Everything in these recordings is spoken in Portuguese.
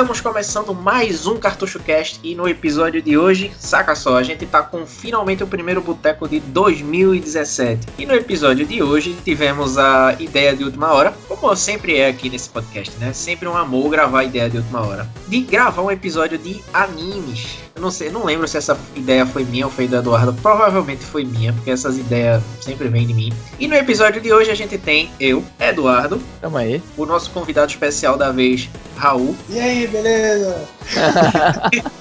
Estamos começando mais um Cartucho Cast e no episódio de hoje, saca só, a gente tá com finalmente o primeiro boteco de 2017. E no episódio de hoje tivemos a ideia de última hora, como sempre é aqui nesse podcast, né? Sempre um amor gravar a ideia de última hora, de gravar um episódio de animes. Eu não sei, não lembro se essa ideia foi minha ou foi do Eduardo, provavelmente foi minha, porque essas ideias sempre vêm de mim. E no episódio de hoje a gente tem eu, Eduardo, Tamo aí. o nosso convidado especial da vez, Raul, E aí, beleza?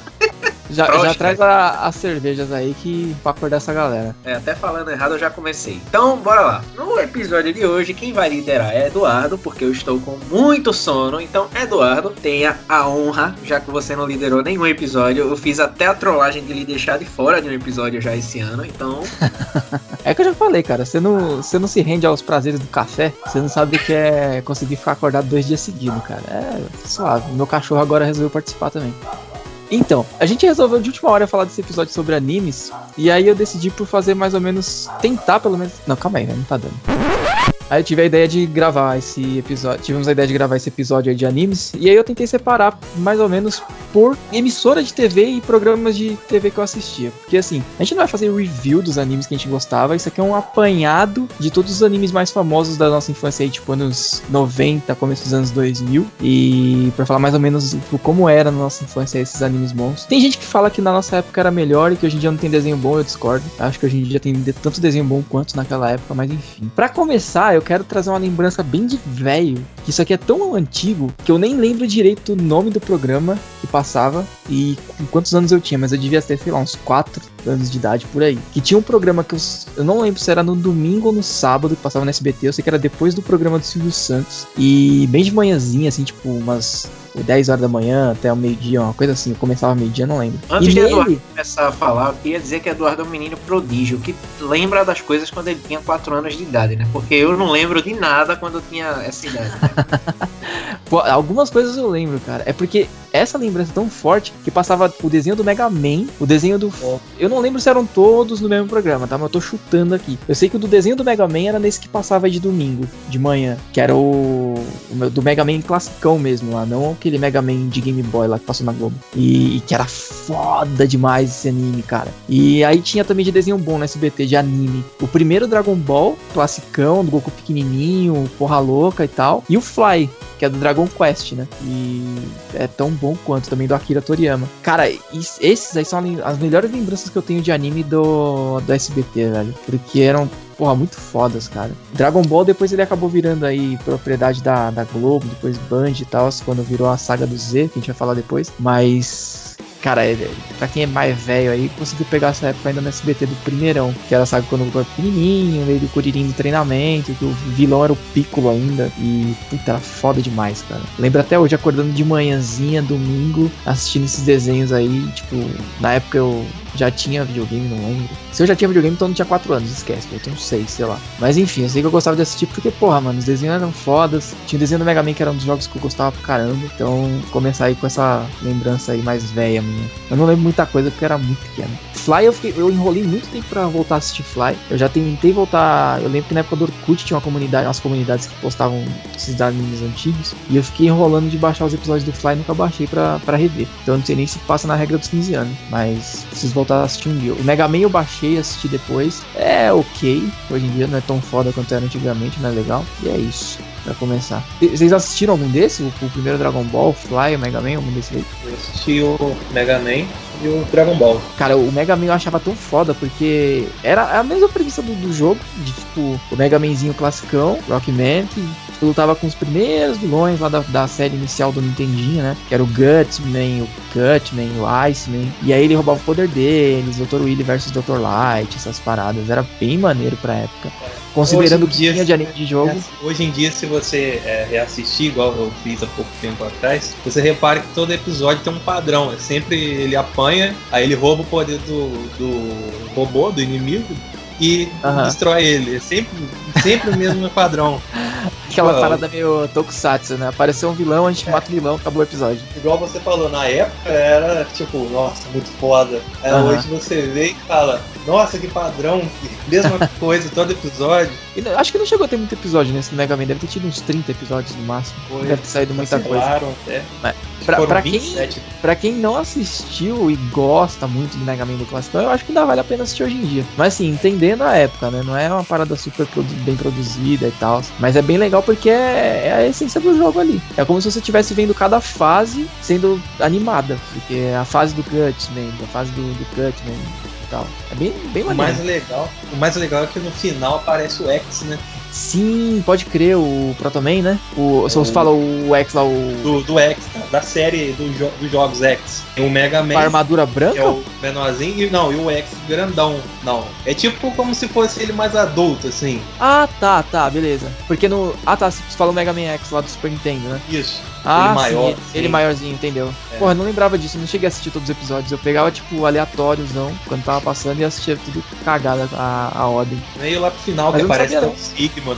Já, Prost, já traz a- as cervejas aí que pra acordar essa galera. É, até falando errado eu já comecei. Então, bora lá. No episódio de hoje, quem vai liderar é Eduardo, porque eu estou com muito sono. Então, Eduardo, tenha a honra, já que você não liderou nenhum episódio. Eu fiz até a trollagem de lhe deixar de fora de um episódio já esse ano. Então, É que eu já falei, cara, você não, você não se rende aos prazeres do café, você não sabe o que é conseguir ficar acordado dois dias seguidos, cara. É suave. Meu cachorro agora resolveu participar também. Então, a gente resolveu de última hora falar desse episódio sobre animes, e aí eu decidi por fazer mais ou menos, tentar pelo menos... Não, calma aí, né? Não tá dando. Aí eu tive a ideia de gravar esse episódio. Tivemos a ideia de gravar esse episódio aí de animes. E aí eu tentei separar mais ou menos por emissora de TV e programas de TV que eu assistia. Porque assim, a gente não vai fazer review dos animes que a gente gostava. Isso aqui é um apanhado de todos os animes mais famosos da nossa infância aí, tipo anos 90, começo dos anos 2000. E pra falar mais ou menos tipo, como era na nossa infância esses animes bons. Tem gente que fala que na nossa época era melhor e que hoje em dia não tem desenho bom, eu discordo. Acho que hoje em dia tem tanto desenho bom quanto naquela época, mas enfim. Pra começar, eu quero trazer uma lembrança bem de velho. Isso aqui é tão antigo que eu nem lembro direito o nome do programa que passava e com quantos anos eu tinha, mas eu devia ter, sei lá, uns 4 anos de idade por aí. Que tinha um programa que eu, eu não lembro se era no domingo ou no sábado que passava no SBT, eu sei que era depois do programa do Silvio Santos. E bem de manhãzinha, assim, tipo umas 10 horas da manhã até o meio-dia, uma coisa assim. Eu começava meio-dia, não lembro. Antes e de nele, Eduardo começar a falar, eu queria dizer que Eduardo é um menino prodígio, que lembra das coisas quando ele tinha 4 anos de idade, né? Porque eu não lembro de nada quando eu tinha essa idade. Pô, algumas coisas eu lembro, cara. É porque essa lembrança é tão forte que passava o desenho do Mega Man, o desenho do. Eu não lembro se eram todos no mesmo programa, tá? Mas eu tô chutando aqui. Eu sei que o do desenho do Mega Man era nesse que passava de domingo, de manhã. Que era o. o do Mega Man classicão mesmo lá, não aquele Mega Man de Game Boy lá que passou na Globo. E, e que era foda demais esse anime, cara. E aí tinha também de desenho bom no SBT, de anime. O primeiro Dragon Ball, classicão, do Goku pequenininho, porra louca e tal. E o Fly, que é do Dragon Quest, né? E é tão bom quanto também do Akira Toriyama. Cara, esses aí são as melhores lembranças que eu tenho de anime do, do SBT, velho. Porque eram, porra, muito fodas, cara. Dragon Ball depois ele acabou virando aí propriedade da, da Globo, depois Band e tal, quando virou a saga do Z, que a gente vai falar depois. Mas. Cara, é, pra quem é mais velho aí, conseguiu pegar essa época ainda no SBT do primeirão. Que era, sabe, quando Goku era pequenininho, meio do Kuririn do treinamento, que o vilão era o Piccolo ainda. E, puta, era foda demais, cara. Lembro até hoje acordando de manhãzinha, domingo, assistindo esses desenhos aí. Tipo, na época eu já tinha videogame, não lembro. Se eu já tinha videogame, então eu não tinha 4 anos, esquece. Eu tenho 6, sei lá. Mas enfim, eu sei que eu gostava de assistir porque, porra, mano, os desenhos eram fodas. Tinha o desenho do Mega Man que era um dos jogos que eu gostava pra caramba. Então, começar aí com essa lembrança aí mais velha minha. Eu não lembro muita coisa porque era muito pequeno. Fly, eu, fiquei, eu enrolei muito tempo pra voltar a assistir Fly. Eu já tentei voltar. Eu lembro que na época do Orkut tinha uma comunidade, umas comunidades que postavam esses animes antigos. E eu fiquei enrolando de baixar os episódios do Fly e nunca baixei pra, pra rever. Então eu não sei nem se passa na regra dos 15 anos. Mas preciso voltar a assistir um dia. O Mega Man eu baixei e assisti depois. É ok. Hoje em dia não é tão foda quanto era antigamente, mas é legal. E é isso. Pra começar. Vocês assistiram algum desse? O, primeiro Dragon Ball, Fly, o Mega Man, algum desse aí? Eu assisti o Mega Man e o Dragon Ball. Cara, o Mega Man eu achava tão foda porque era a mesma premissa do, do jogo, de tipo, o Mega Manzinho classicão, Rockman, que tipo, lutava com os primeiros vilões lá da, da série inicial do Nintendinho, né? Que era o Gutsman, o Cutman, o Iceman. E aí ele roubava o poder deles, Dr. Willy versus Dr. Light, essas paradas. Era bem maneiro pra época. Considerando que dia, tinha de anime de jogo. Hoje em dia, se você é, reassistir, igual eu fiz há pouco tempo atrás, você repara que todo episódio tem um padrão. É sempre ele apanha, aí ele rouba o poder do, do robô, do inimigo, e Aham. destrói ele. É sempre, sempre o mesmo padrão. Aquela Tipo, parada meio tokusatsu, né? Apareceu um vilão, a gente É. mata o vilão, acabou o episódio. Igual você falou, na época era tipo, nossa, muito foda. Aí Aham. Hoje você vê e fala, Nossa, que padrão, mesma coisa, todo episódio. E não- acho que não chegou a ter muito episódio nesse Mega Man, deve ter tido uns 30 episódios no máximo. Foi. Deve ter saído muita coisa. Até. Mas pra- Foram pra quem- 27. Pra quem não assistiu e gosta muito do Mega Man do clássico, eu acho que ainda vale a pena assistir hoje em dia. Mas assim, entendendo a época, né? Não é uma parada super produ- bem produzida e tal. Mas é bem legal porque é, é a essência do jogo ali. É como se você estivesse vendo cada fase sendo animada. Porque é a fase do Cutman, a fase do, do Cutman tal. É bem, bem O maneiro. mais legal, o mais legal é que no final aparece o X, né? Sim, pode crer, o Protoman, né? O, se É você o- fala o X lá, o. Do, do X, tá? da série do jo- dos jogos X. Tem o Mega Man, a armadura branca? é o menorzinho, e não, e o X grandão. Não. É tipo como se fosse ele mais adulto, assim. Ah, tá, tá, beleza. Porque no. Ah, tá, você fala o Mega Man X lá do Super Nintendo, né? Isso. Ah, Ele maior, sim, ele sim. maiorzinho, entendeu? É. Porra, eu não lembrava disso, eu não cheguei a assistir todos os episódios. Eu pegava, tipo, aleatóriozão, quando tava passando e assistia tudo cagada a, a ordem. Meio lá pro final Mas que não aparece sabia, o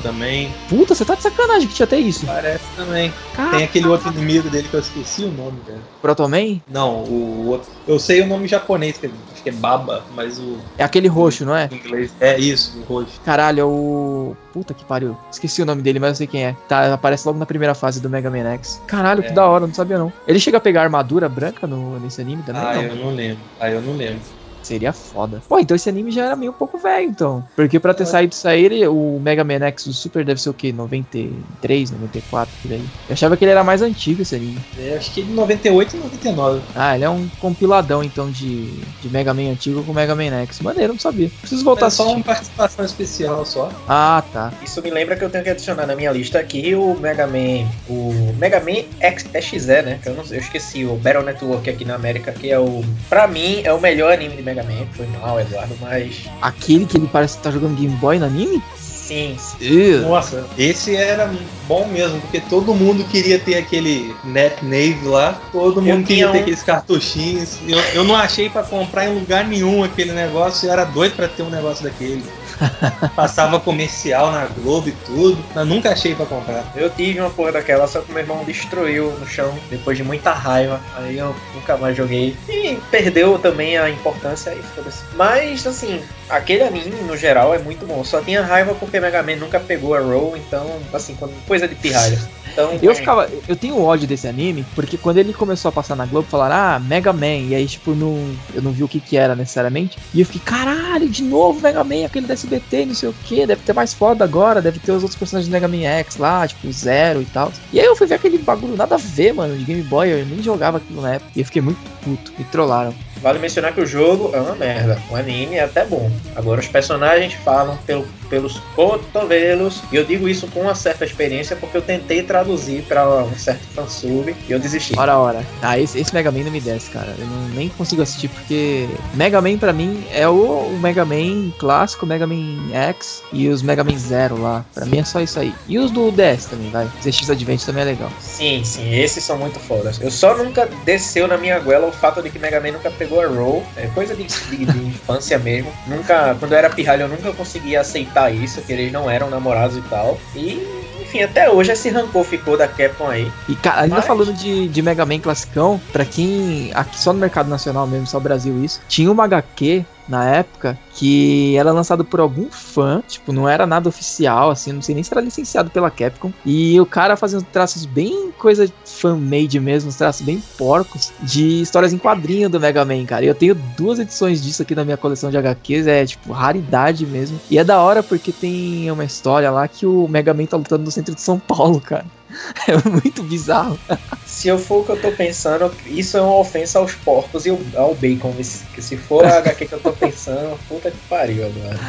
Também. Puta, você tá de sacanagem que tinha até isso. Parece também. Cara, Tem aquele outro inimigo dele que eu esqueci o nome, velho. Protoman Não, o outro. Eu sei o nome japonês, que é- acho que é Baba, mas o é aquele roxo, não é? em inglês. É isso, o roxo. Caralho, é o. Puta que pariu. Esqueci o nome dele, mas eu sei quem é. Tá, aparece logo na primeira fase do Mega Man X. Caralho, que É. da hora, não sabia não. Ele chega a pegar armadura branca no, nesse anime também? Ah, não. eu não lembro. Ah, eu não lembro. Seria foda. Pô, então esse anime já era meio um pouco velho, então. Porque pra ter É. saído isso aí, o Mega Man X do Super deve ser o quê? 93, 94, por aí. Eu achava que ele era mais antigo esse anime. É, acho que de 98 e 99. Ah, ele é um compiladão, então, de, de Mega Man antigo com Mega Man X. Maneiro, não sabia. Preciso voltar a É só uma participação especial só. Ah, tá. Isso me lembra que eu tenho que adicionar na minha lista aqui o Mega Man, o Mega Man X, XE, né? Que eu, não, eu esqueci, o Battle Network aqui na América, que é o, pra mim, é o melhor anime de Mega Man. Foi mal, Eduardo, mas Aquele que ele parece que tá jogando Game Boy no anime? sim, sim. Nossa, esse era bom mesmo, porque todo mundo queria ter aquele Net Nave lá, todo mundo queria ter um- aqueles cartuchinhos. Eu, eu não achei pra comprar em lugar nenhum aquele negócio, eu era doido pra ter um negócio daquele. Passava comercial na Globo e tudo, mas nunca achei pra comprar. Eu tive uma porra daquela, só que meu irmão destruiu no chão depois de muita raiva. Aí eu nunca mais joguei. E perdeu também a importância aí, foda-se. Mas, assim, aquele anime no geral é muito bom. Só tinha raiva porque Mega Man nunca pegou a roll, então, assim, coisa de pirralha. Então, Eu é, ficava. Eu tenho ódio desse anime, porque quando ele começou a passar na Globo, falaram, ah, Mega Man. E aí, tipo, não, eu não vi o que que era necessariamente. E eu fiquei, caralho, de novo Mega Man, aquele da SBT, não sei o que, deve ter mais foda agora, deve ter os outros personagens do Mega Man X lá, tipo, Zero e tal. E aí eu fui ver aquele bagulho nada a ver, mano, de Game Boy, eu nem jogava aquilo na época. E eu fiquei muito puto, me trollaram. Vale mencionar que o jogo é uma merda. O anime é até bom. Agora os personagens falam pelo, pelos cotovelos. E eu digo isso com uma certa experiência porque eu tentei traduzir para um certo fansub e eu desisti. Ora, ora. Ah, esse, esse Mega Man não me desce, cara. Eu não, nem consigo assistir porque Mega Man pra mim é o, Mega Man clássico, Mega Man X e os Mega Man Zero lá. Pra mim é só isso aí. E os do DS também, vai. ZX Advent também é legal. Sim, sim, esses são muito fodas. Eu só nunca desceu na minha goela o fato de que Mega Man nunca pegou a roll. É coisa de, de- de infância mesmo. Nunca, quando eu era pirralho, eu nunca conseguia aceitar isso, que eles não eram namorados e tal. E, enfim, até hoje esse rancor ficou da Capcom aí. E cara, ainda Mas- falando de, de Mega Man classicão, pra quem. Aqui só no mercado nacional mesmo, só Brasil isso, tinha uma HQ na época que era lançado por algum fã, tipo, não era nada oficial, assim, não sei nem se era licenciado pela Capcom. E o cara uns traços bem coisa fan-made mesmo, uns traços bem porcos, de histórias em quadrinho do Mega Man, cara. E eu tenho duas edições disso aqui na minha coleção de HQs, é tipo raridade mesmo. E é da hora porque tem uma história lá que o Mega Man tá lutando no centro de São Paulo, cara. É muito bizarro. Se eu for o que eu tô pensando, isso é uma ofensa aos porcos e ao- bacon. Se for a HQ que eu tô pensando, puta que pariu agora.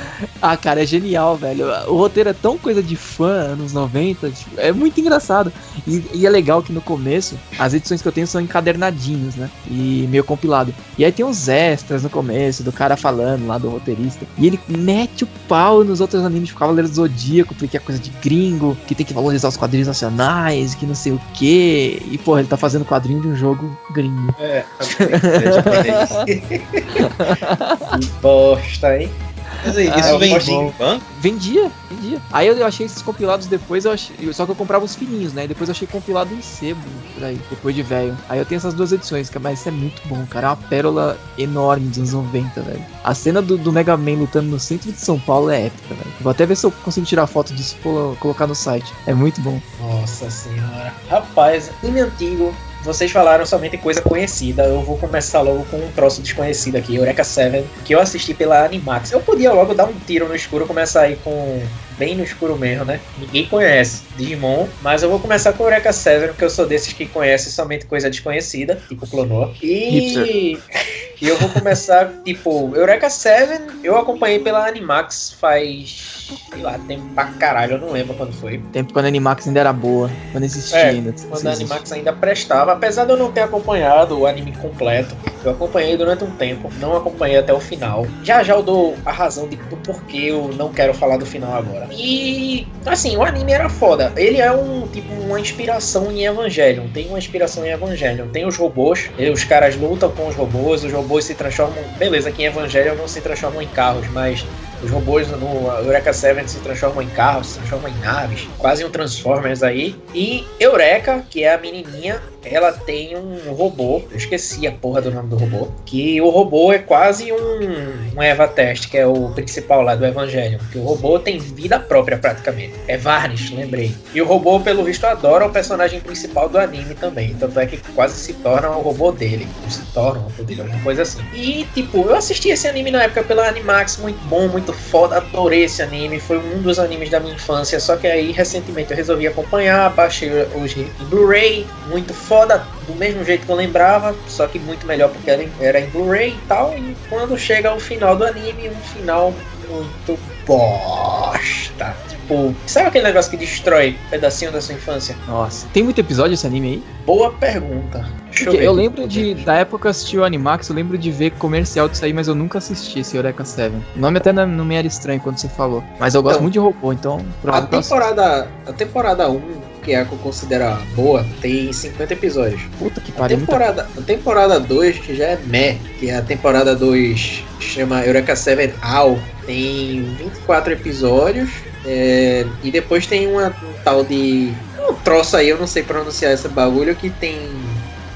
Ah, cara, é genial, velho. O roteiro é tão coisa de fã, anos 90, tipo, é muito engraçado. E, e é legal que no começo, as edições que eu tenho são encadernadinhos, né? E meio compilado. E aí tem uns extras no começo, do cara falando lá do roteirista. E ele mete o pau nos outros animes de Cavaleiro do Zodíaco, porque é coisa de gringo, que tem que valorizar os quadrinhos nacionais, que não sei o quê. E, porra, ele tá fazendo quadrinho de um jogo gringo. É, é japonês. Que bosta, hein? Mas aí, Ah, isso eu vendia em banco? Vendia, vendia. Aí eu achei esses compilados depois, eu achei, só que eu comprava os fininhos, né? Depois eu achei compilado em sebo, por aí, depois de velho. Aí eu tenho essas duas edições, mas isso é muito bom, cara. É uma pérola enorme dos anos 90, velho. A cena do, do Mega Man lutando no centro de São Paulo é épica, velho. Vou até ver se eu consigo tirar foto disso e colo- colocar no site. É muito bom. Nossa senhora. Rapaz, anime antigo. Vocês falaram somente coisa conhecida. Eu vou começar logo com um troço desconhecido aqui, Eureka 7, que eu assisti pela Animax. Eu podia logo dar um tiro no escuro, começar aí com. Bem no escuro mesmo, né? Ninguém conhece Digimon, mas eu vou começar com Eureka 7, porque eu sou desses que conhecem somente coisa desconhecida, tipo Clonoa. E. E eu vou começar, tipo, Eureka 7, eu acompanhei pela Animax faz. sei lá, tempo pra caralho, eu não lembro quando foi. Tempo quando a Animax ainda era boa, quando existia É, ainda. Quando a Animax ainda prestava, apesar de eu não ter acompanhado o anime completo, eu acompanhei durante um tempo, não acompanhei até o final. Já já eu dou a razão de, do porquê eu não quero falar do final agora. E assim, o anime era foda. Ele é um tipo uma inspiração em Evangelion. Tem uma inspiração em Evangelion. Tem os robôs, os caras lutam com os robôs, os robôs se transformam. Beleza, que em Evangelion não se transformam em carros, mas os robôs no Eureka 7 se transformam em carros, se transformam em naves, quase um Transformers aí. E Eureka, que é a menininha, ela tem um robô, eu esqueci a porra do nome do robô, que o robô é quase um, um Eva Test, que é o principal lá do Evangelho, que o robô tem vida própria praticamente. É Varnish, lembrei. E o robô, pelo visto, adora o personagem principal do anime também, tanto é que quase se torna o robô dele, se torna o robô dele, alguma coisa assim. E, tipo, eu assisti esse anime na época pela Animax, muito bom, muito foda, adorei esse anime, foi um dos animes da minha infância, só que aí recentemente eu resolvi acompanhar, baixei os Blu-ray, muito foda, do mesmo jeito que eu lembrava, só que muito melhor porque era em, era em Blu-ray e tal, e quando chega o final do anime, um final muito bosta. Tipo, sabe aquele negócio que destrói um pedacinho da sua infância? Nossa, tem muito episódio esse anime aí? Boa pergunta. Eu aqui. lembro de, da época que eu assisti o Animax, eu lembro de ver comercial disso aí, mas eu nunca assisti esse Eureka 7. O nome até não não me era estranho quando você falou. Mas eu gosto Então, muito de robô, então A eu temporada, a temporada 1, que a que eu considero boa, tem 50 episódios. Puta que A pariu, muita temporada, a temporada 2, que já é meh, que é a temporada 2, chama Eureka 7 All, tem 24 episódios. é, e depois tem uma, um tal de. Um troço aí, eu não sei pronunciar esse bagulho, que tem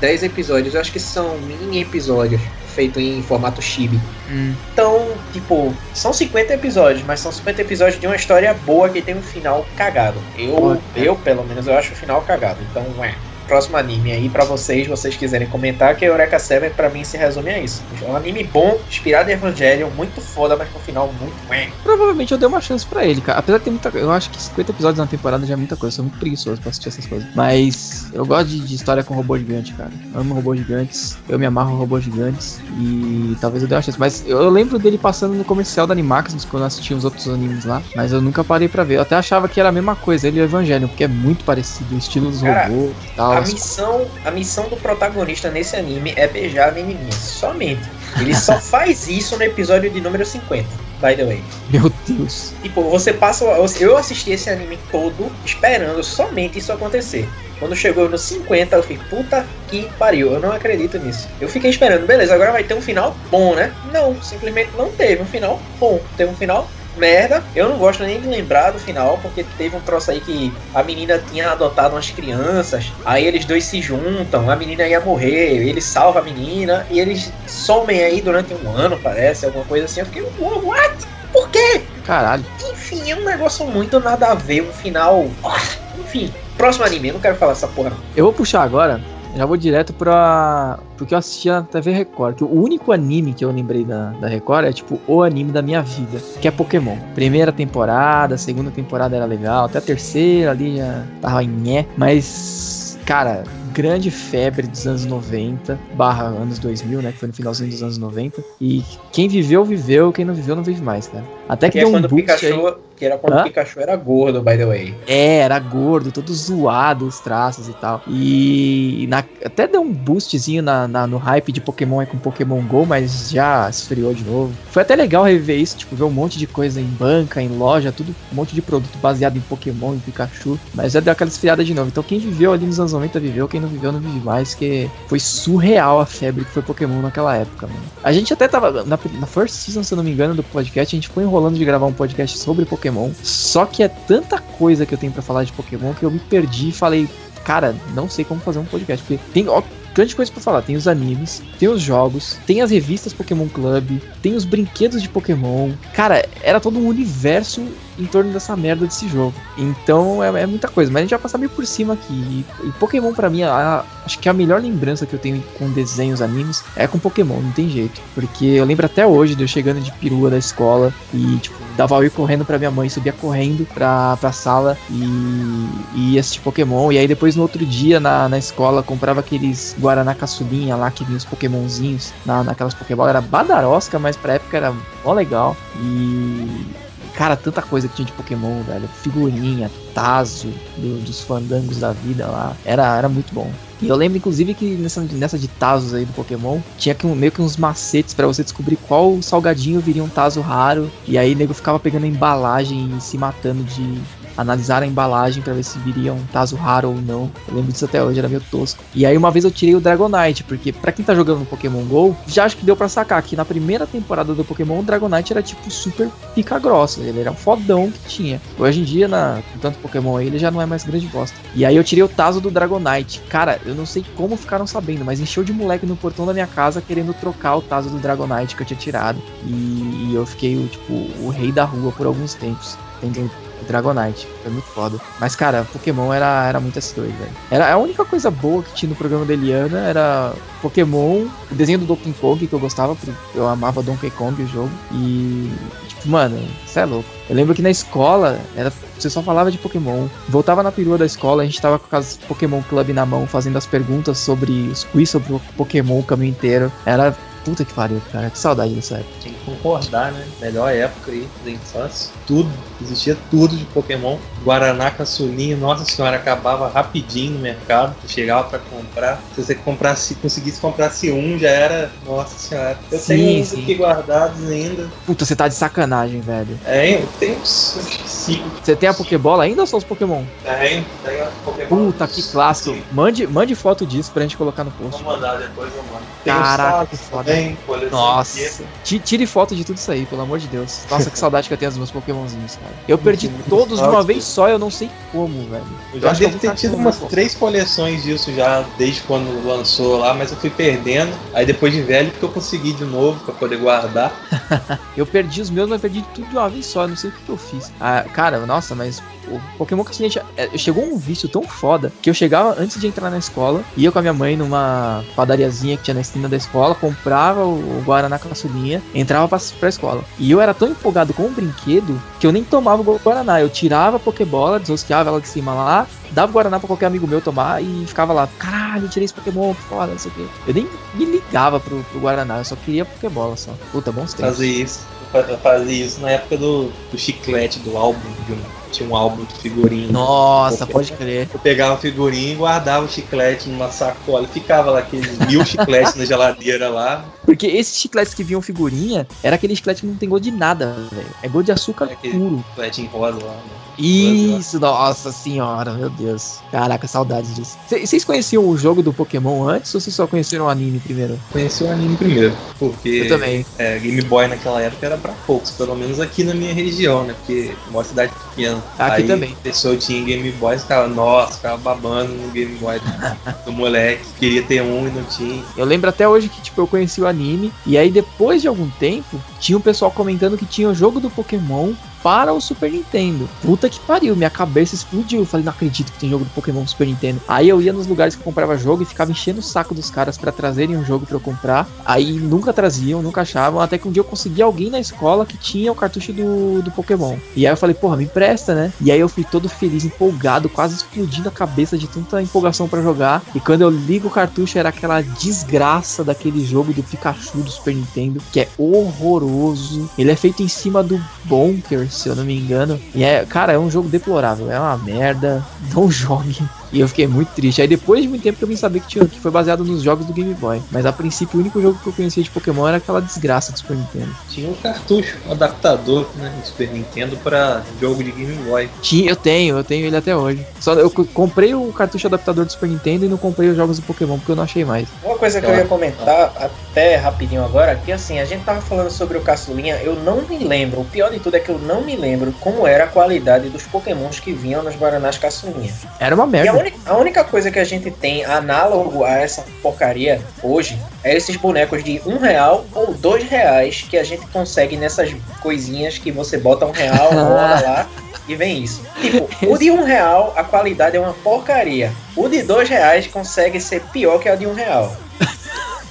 10 episódios. Eu acho que são mini episódios, feito em formato chibi. Hum, Então, tipo, são 50 episódios, mas são 50 episódios de uma história boa que tem um final cagado. Eu, eu pelo menos, eu acho o final cagado. Então, ué. Próximo anime aí pra vocês, vocês quiserem comentar, que Eureka 7 pra mim se resume a isso. É um anime bom, inspirado em Evangelion, muito foda, mas com um final muito ué. provavelmente eu dei uma chance pra ele, cara. Apesar de ter muita Eu acho que 50 episódios na temporada já é muita coisa. Eu sou muito preguiçoso pra assistir essas coisas. Mas eu gosto de, de história com robô gigante, cara. Amo robôs gigantes. Eu me amarro em robôs gigantes. E talvez eu dê uma chance. Mas eu, eu lembro dele passando no comercial da Animax quando eu assistia os outros animes lá. Mas eu nunca parei pra ver. Eu até achava que era a mesma coisa, ele e o Evangelho, porque é muito parecido. O estilo dos Cara, robôs e tal. A missão, a missão do protagonista nesse anime é beijar a menininha, somente. Ele só faz isso no episódio de número 50, by the way. Meu Deus. Tipo, você passa. Eu assisti esse anime todo esperando somente isso acontecer. Quando chegou no 50, eu fiquei, puta que pariu, eu não acredito nisso. Eu fiquei esperando, beleza, agora vai ter um final bom, né? Não, simplesmente não teve um final bom. Teve um final merda. Eu não gosto nem de lembrar do final, porque teve um troço aí que a menina tinha adotado umas crianças. Aí eles dois se juntam, a menina ia morrer, ele salva a menina e eles somem aí durante um ano, parece, alguma coisa assim. Eu fiquei, what? Por quê? Caralho. Enfim, é um negócio muito nada a ver, um final. Ah, Enfim, próximo anime, eu não quero falar essa porra. Eu vou puxar agora, já vou direto pra. Porque eu assisti a TV Record. Que o único anime que eu lembrei da, da Record é tipo o anime da minha vida, que é Pokémon. Primeira temporada, segunda temporada era legal, até a terceira ali já tava em nhé, mas. Cara, grande febre dos anos 90, barra anos 2000, né? Que foi no finalzinho dos anos 90. E quem viveu, viveu, quem não viveu, não vive mais, cara. Até que Que é deu um quando o boost aí. Que era quando Hã? o Pikachu era gordo, by the way. É, era gordo, todo zoado os traços e tal. E na- até deu um boostzinho na, na- no hype de Pokémon com Pokémon GO, mas já esfriou de novo. Foi até legal rever isso, tipo, ver um monte de coisa em banca, em loja, tudo, um monte de produto baseado em Pokémon, em Pikachu. Mas já deu aquela esfriada de novo. Então quem viveu ali nos anos 90 viveu, quem não viveu não vive mais, que foi surreal a febre que foi Pokémon naquela época, mano. A gente até tava, na, na first season, se eu não me engano, do podcast, a gente ficou enrolando de gravar um podcast sobre Pokémon. Só que é tanta coisa que eu tenho pra falar de Pokémon que eu me perdi e falei, cara, não sei como fazer um podcast. Porque tem ó, grande coisa pra falar. Tem os animes, tem os jogos, tem as revistas Pokémon Club, tem os brinquedos de Pokémon. Cara, era todo um universo em torno dessa merda desse jogo. Então é, é muita coisa, mas a gente vai passar meio por cima aqui. E, e Pokémon pra mim, a- acho que a melhor lembrança que eu tenho com desenhos, animes, é com Pokémon, não tem jeito. Porque eu lembro até hoje de eu chegando de perua da escola e, tipo, dava eu correndo pra minha mãe, subia correndo pra, pra sala e, e ia assistir Pokémon. E aí depois no outro dia na, na escola comprava aqueles Guaraná caçulinha lá que vinha os Pokémonzinhos na, naquelas Pokébola. Era badarosca, mas pra época era mó legal. E. Cara, tanta coisa que tinha de Pokémon, velho. Figurinha, Tazo, do- dos fandangos da vida lá. Era, era muito bom. E eu lembro, inclusive, que nessa, nessa de Tazos aí do Pokémon, tinha que meio que uns macetes pra você descobrir qual salgadinho viria um Tazo raro. E aí o nego ficava pegando a embalagem e se matando de analisar a embalagem pra ver se viria um Tazo raro ou não. Eu lembro disso até hoje, era meio tosco. E aí uma vez eu tirei o Dragonite, porque pra quem tá jogando no Pokémon GO, já acho que deu pra sacar que na primeira temporada do Pokémon, o Dragonite era tipo super pica grossa. Ele era um fodão que tinha. Hoje em dia, na, com tanto Pokémon aí, ele já não é mais grande bosta. E aí eu tirei o Tazo do Dragonite. Cara, eu não sei como ficaram sabendo, mas encheu de moleque no portão da minha casa querendo trocar o Tazo do Dragonite que eu tinha tirado. E, e eu fiquei, tipo, o rei da rua por alguns tempos. Entendeu? Dragonite. Foi muito foda. Mas, cara, Pokémon era, era muito S2, velho. Era a única coisa boa que tinha no programa da Eliana era Pokémon, o desenho do Donkey Kong que eu gostava, porque eu amava Donkey Kong o jogo. E, tipo, mano, você é louco. Eu lembro que na escola era, você só falava de Pokémon. Voltava na perua da escola, a gente tava com as Pokémon Club na mão, fazendo as perguntas sobre os quiz sobre o Pokémon o caminho inteiro. Era. Puta que pariu, cara. Que saudade dessa época. Tinha que concordar, né? Melhor época aí da infância. Tudo, existia tudo de Pokémon. Guaraná, caçulinha, nossa senhora, acabava rapidinho no mercado. Chegava pra comprar. Se você comprasse, conseguisse comprasse um, já era. Nossa senhora. Eu Sim, tenho uns aqui guardados ainda. Puta, você tá de sacanagem, velho. É, eu tenho uns cinco. Você tem a Pokébola ainda ou só os Pokémon? Tenho, tenho a Pokémon. Puta, que clássico. Sim. Mande, mande foto disso pra gente colocar no post. Vou mandar depois, eu mando. Tem Caraca, que foda. Também, coleção Nossa. Tire foto de tudo isso aí, pelo amor de Deus. Nossa, que saudade que eu tenho dos meus Pokémonzinhos, cara. Eu perdi todos de uma vez só, eu não sei como, velho. Eu já acho que eu devo vou ter tido umas uma- três coleções disso já, desde quando lançou lá, mas eu fui perdendo. Aí depois de velho que eu consegui de novo pra poder guardar. Eu perdi os meus, mas perdi tudo de uma vez só, eu não sei o que, que eu fiz. Ah, cara, nossa, mas o Pokémon Caçulinha é, chegou um vício tão foda que eu chegava antes de entrar na escola, ia com a minha mãe numa padariazinha que tinha na esquina da escola, comprava o, Guaraná Caçulinha, entrava pra, pra escola. E eu era tão empolgado com o brinquedo que eu nem tomava o Guaraná. Eu tirava a Pokébola, desrosqueava ela de cima lá, dava o Guaraná pra qualquer amigo meu tomar e ficava lá, caralho, eu tirei esse Pokémon, foda, não sei o quê. Eu nem me ligava pro, pro Guaraná, eu só queria Pokébola só. Puta, bons tempos. Fazer isso. Eu fa- Eu fazia isso na época do, do chiclete, do álbum. de um- tinha um álbum de figurinha. Nossa, pode crer. Eu pegava a figurinha e guardava o chiclete numa sacola. E ficava lá aqueles mil chicletes na geladeira lá. Porque esses chicletes que vinham figurinha, era aquele chiclete que não tem gosto de nada, velho. É gosto de açúcar É puro. Chiclete em rosa lá. Né? Isso, nossa senhora, meu Deus. Caraca, saudades disso. Vocês conheciam o jogo do Pokémon antes ou vocês só conheceram o anime primeiro? Conheci o anime primeiro. Porque Eu também. é, Game Boy naquela época era pra poucos, pelo menos aqui na minha região, né? Porque uma cidade pequena. Aqui Aí, também. Pessoa tinha Game Boy ficava, nossa, ficava babando no Game Boy do, do moleque. Queria ter um e não tinha. Eu lembro até hoje que, tipo, eu conheci o anime. E aí, depois de algum tempo, tinha um pessoal comentando que tinha o jogo do Pokémon para o Super Nintendo. Puta que pariu, minha cabeça explodiu. Eu falei, não acredito que tem jogo do Pokémon no Super Nintendo. Aí eu ia nos lugares que eu comprava jogo e ficava enchendo o saco dos caras pra trazerem um jogo pra eu comprar. Aí nunca traziam, nunca achavam. Até que um dia eu consegui alguém na escola que tinha o cartucho do, do Pokémon. E aí eu falei, porra, me empresta, né? E aí eu fui todo feliz, empolgado, quase explodindo a cabeça de tanta empolgação pra jogar. E quando eu ligo o cartucho, era aquela desgraça daquele jogo do Pikachu do Super Nintendo, que é horroroso. Ele é feito em cima do Bonkers. Se eu não me engano. E é, cara, é um jogo deplorável, é uma merda. Não jogue. E eu fiquei muito triste. Aí depois de muito tempo que eu vim saber que, tinha, que foi baseado nos jogos do Game Boy. Mas a princípio o único jogo que eu conhecia de Pokémon era aquela desgraça do Super Nintendo. Tinha um cartucho, um adaptador, né, do Super Nintendo para jogo de Game Boy. Tinha, eu tenho, eu tenho ele até hoje. Só eu comprei o cartucho adaptador do Super Nintendo e não comprei os jogos do Pokémon porque eu não achei mais. Uma coisa que eu ia comentar até rapidinho agora, que assim, a gente tava falando sobre o Caçulinha, eu não me lembro, o pior de tudo é que eu não me lembro como era a qualidade dos Pokémons que vinham nos Guaranás Caçulinha. Era uma merda. A, única, a única coisa que a gente tem análogo a essa porcaria hoje é esses bonecos de um real ou dois reais que a gente consegue nessas coisinhas que você bota um real, rola lá e vem isso. Tipo, o de um real, a qualidade é uma porcaria. O de dois reais consegue ser pior que a de um real.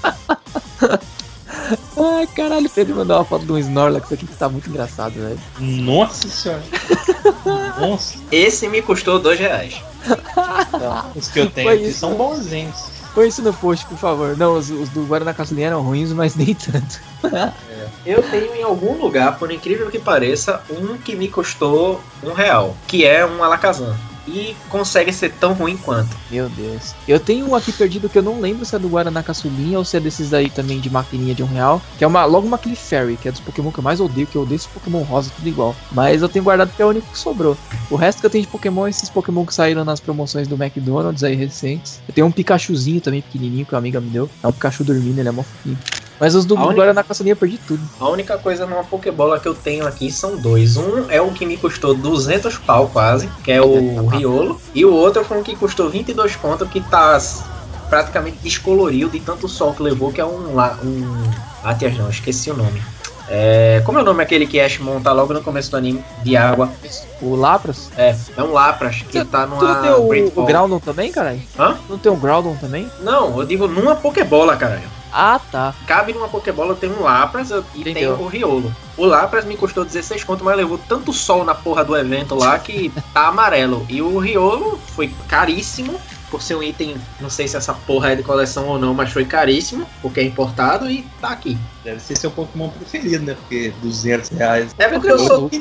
Ai, caralho, Pedro mandou uma foto de um Snorlax aqui que tá muito engraçado, velho. Nossa senhora. Nossa. Esse me custou dois reais. Tá. Os que eu tenho aqui são bonzinhos. Põe isso no post, por favor. Não, os, os do Guaraná Caçulinha eram ruins, mas nem tanto. É. Eu tenho em algum lugar, por incrível que pareça, um que me custou um real, que é um Alakazam e consegue ser tão ruim quanto. Meu Deus. Eu tenho um aqui perdido que eu não lembro se é do Guaraná Caçulinha ou se é desses aí também de maquininha de um real. Que é uma, logo uma Clefairy, que é dos Pokémon que eu mais odeio, que eu odeio esse Pokémon rosa, tudo igual. Mas eu tenho guardado porque é o único que sobrou. O resto que eu tenho de Pokémon é esses Pokémon que saíram nas promoções do McDonald's aí recentes. Eu tenho um Pikachuzinho também pequenininho que uma amiga me deu. É um Pikachu dormindo, ele é mó fofinho. Mas os do única... Guaraná Caçulinha eu perdi tudo. A única coisa numa Pokébola que eu tenho aqui são dois. Um é o que me custou 200 pau quase, que é o Riolo. E o outro foi um que custou 22 conto, que tá praticamente descolorido de tanto sol que levou, que é um... um... Ah, não, esqueci o nome. É, como é o nome aquele que Ash monta logo no começo do anime de água? O Lapras? É, é um Lapras que Você, tá numa. Tu não tem o, o Groudon também, caralho? Hã? Não tem um Groudon também? Não, eu digo numa Pokébola, caralho. Ah, tá. Cabe numa Pokébola, tem um Lapras e Entendeu. tem o Riolo. O Lapras me custou 16 conto, mas levou tanto sol na porra do evento lá que tá amarelo. E o Riolo foi caríssimo por ser um item, não sei se essa porra é de coleção ou não, mas foi caríssimo, porque é importado e tá aqui. Deve ser seu Pokémon preferido, né? Porque 200 reais. É porque eu sou,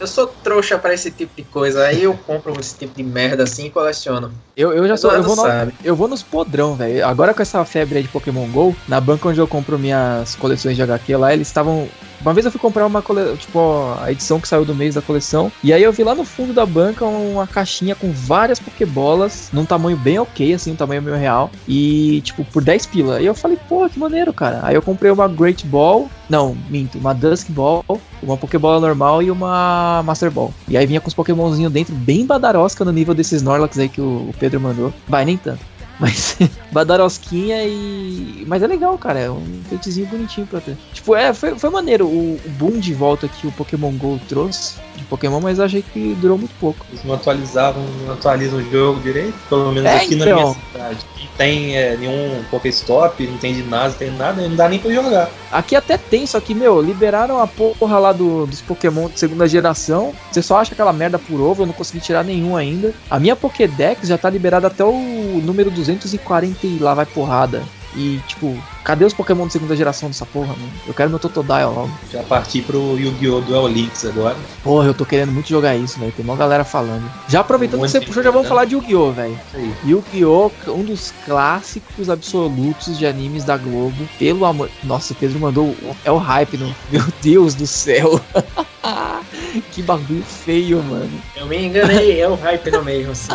eu sou trouxa pra esse tipo de coisa. Aí eu compro esse tipo de merda assim e coleciono. Eu, eu já sou. Eu vou, no, eu vou nos podrão, velho. Agora com essa febre aí de Pokémon GO, na banca onde eu compro minhas coleções de HQ lá, eles estavam uma vez eu fui comprar uma coleção, tipo, a edição que saiu do mês da coleção, e aí eu vi lá no fundo da banca uma caixinha com várias Pokébolas, num tamanho bem ok, assim, um tamanho meio real, e, tipo, por 10 pila. E eu falei, pô, que maneiro, cara. Aí eu comprei uma Great Ball, não, minto, uma Dusk Ball, uma Pokébola normal e uma Master Ball. E aí vinha com os Pokémonzinhos dentro, bem badarosca no nível desses Snorlax aí que o Pedro mandou. Vai, nem tanto. Mas badarosquinha e. Mas é legal, cara. É um feitizinho bonitinho pra ter. Tipo, é, foi, foi maneiro o, o boom de volta que o Pokémon GO trouxe Pokémon, mas achei que durou muito pouco. Eles não atualizavam, não atualizam o jogo direito, pelo menos é, aqui então. na minha cidade. Não tem é, nenhum Pokéstop, não tem ginásio, não tem nada, não dá nem pra jogar. Aqui até tem, só que, meu, liberaram a porra lá do, dos Pokémon de segunda geração. Você só acha aquela merda por ovo, eu não consegui tirar nenhum ainda. A minha Pokédex já tá liberada até o número 240 e lá vai porrada. E, tipo, cadê os Pokémon de segunda geração dessa porra, mano? Eu quero meu Totodile logo. Já parti pro Yu-Gi-Oh! Duel Links agora. Porra, eu tô querendo muito jogar isso, velho. Tem uma galera falando. Já aproveitando que você puxou, já vamos falar de Yu-Gi-Oh! velho. Yu-Gi-Oh! um dos clássicos absolutos de animes da Globo. Pelo amor. Nossa, o Pedro mandou. É o hype, no... Meu Deus do céu. que bagulho feio, mano. Eu me enganei, é o hype no meio, assim.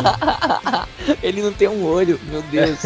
Ele não tem um olho, meu Deus.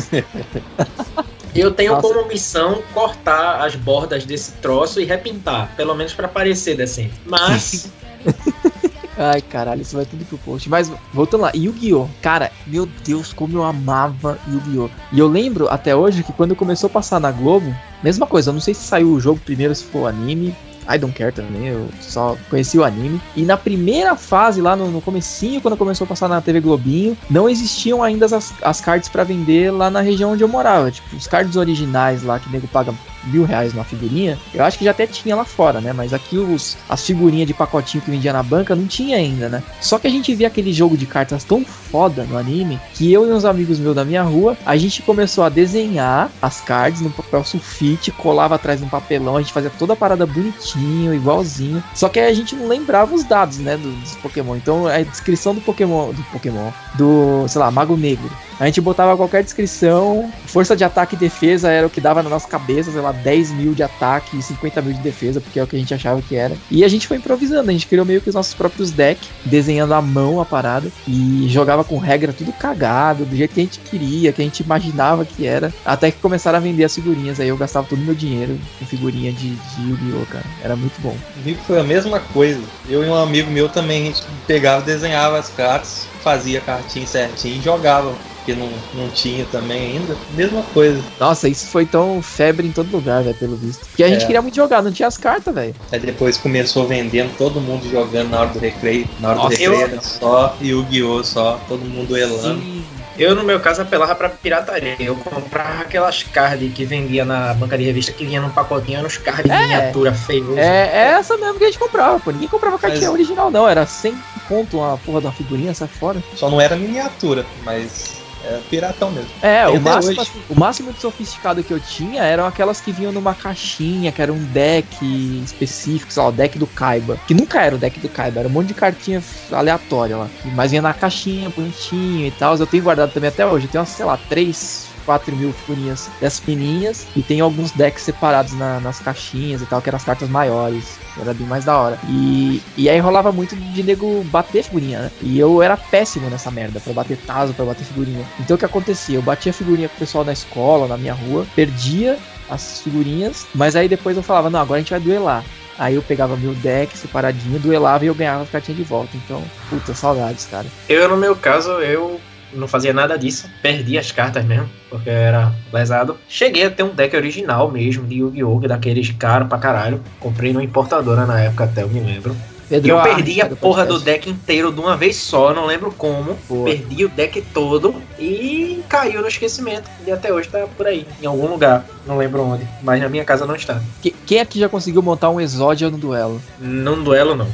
Eu tenho Nossa. como missão cortar as bordas desse troço e repintar, pelo menos para parecer decente. Mas. Ai, caralho, isso vai tudo pro post. Mas, voltando lá, Yu-Gi-Oh! Cara, meu Deus, como eu amava Yu-Gi-Oh! E eu lembro até hoje que quando começou a passar na Globo, mesma coisa, eu não sei se saiu o jogo primeiro, se for o anime, I don't care também, eu só conheci o anime. E na primeira fase, lá no, no comecinho, quando começou a passar na TV Globinho, não existiam ainda as, as cards para vender lá na região onde eu morava. Tipo, os cards originais lá que o nego paga mil reais numa figurinha, eu acho que já até tinha lá fora, né? Mas aqui os, as figurinhas de pacotinho que vendia na banca não tinha ainda, né? Só que a gente via aquele jogo de cartas tão foda no anime que eu e uns amigos meus da minha rua, a gente começou a desenhar as cards no papel sulfite, colava atrás de um papelão, a gente fazia toda a parada bonitinho, igualzinho. Só que a gente não lembrava os dados, né, dos Pokémon. Então a descrição do Pokémon, do Pokémon, do, sei lá, Mago Negro a gente botava qualquer descrição, força de ataque e defesa era o que dava na nossa cabeça, sei lá, 10 mil de ataque e 50 mil de defesa, porque é o que a gente achava que era. E a gente foi improvisando, a gente criou meio que os nossos próprios decks, desenhando à mão a parada, e jogava com regra tudo cagado, do jeito que a gente queria, que a gente imaginava que era, até que começaram a vender as figurinhas, aí eu gastava todo o meu dinheiro com figurinha de, de Yu-Gi-Oh, cara. Era muito bom. Comigo foi a mesma coisa. Eu e um amigo meu também, a gente pegava, desenhava as cartas, fazia cartinha certinho e jogava porque não, não tinha também ainda. Mesma coisa. Nossa, isso foi tão febre em todo lugar, velho, pelo visto. Porque a gente é. queria muito jogar, não tinha as cartas, velho. Aí depois começou vendendo, todo mundo jogando na hora do recreio. Na hora Nossa, do recreio eu... era só Yu-Gi-Oh! só, todo mundo elando. Sim. Eu, no meu caso, apelava pra pirataria. Eu comprava aquelas cards que vendia na banca de revista que vinha num pacotinho, nos cards é, de miniatura feio. É, é essa mesmo que a gente comprava, pô. Ninguém comprava cartinha mas... original, não. Era 100 ponto uma porra da figurinha, sai fora. Só não era miniatura, mas é piratão mesmo. É, o máximo, o máximo de sofisticado que eu tinha eram aquelas que vinham numa caixinha, que era um deck específico, sei lá, o deck do Kaiba. Que nunca era o deck do Kaiba, era um monte de cartinha aleatória lá. Mas vinha na caixinha, bonitinho e tal. Eu tenho guardado também até hoje. Eu tenho, sei lá, três 4 mil figurinhas dessas fininhas e tem alguns decks separados na, nas caixinhas e tal, que eram as cartas maiores. Era bem mais da hora. E, e aí rolava muito de nego bater figurinha, né? E eu era péssimo nessa merda, pra bater taso, pra bater figurinha. Então o que acontecia? Eu batia figurinha com o pessoal na escola, na minha rua, perdia as figurinhas, mas aí depois eu falava, não, agora a gente vai duelar. Aí eu pegava meu deck separadinho, duelava e eu ganhava as cartinhas de volta. Então, puta, saudades, cara. Eu, no meu caso, eu não fazia nada disso, perdi as cartas mesmo, porque era lesado. Cheguei a ter um deck original mesmo, de Yu-Gi-Oh! daqueles caro pra caralho. Comprei numa importadora na época até, eu me lembro. Pedro, eu perdi a porra do deck inteiro de uma vez só, não lembro como. Boa. Perdi o deck todo e caiu no esquecimento. E até hoje tá por aí, em algum lugar. Não lembro onde, mas na minha casa não está. Quem aqui já conseguiu montar um Exódia no duelo? Num duelo, não.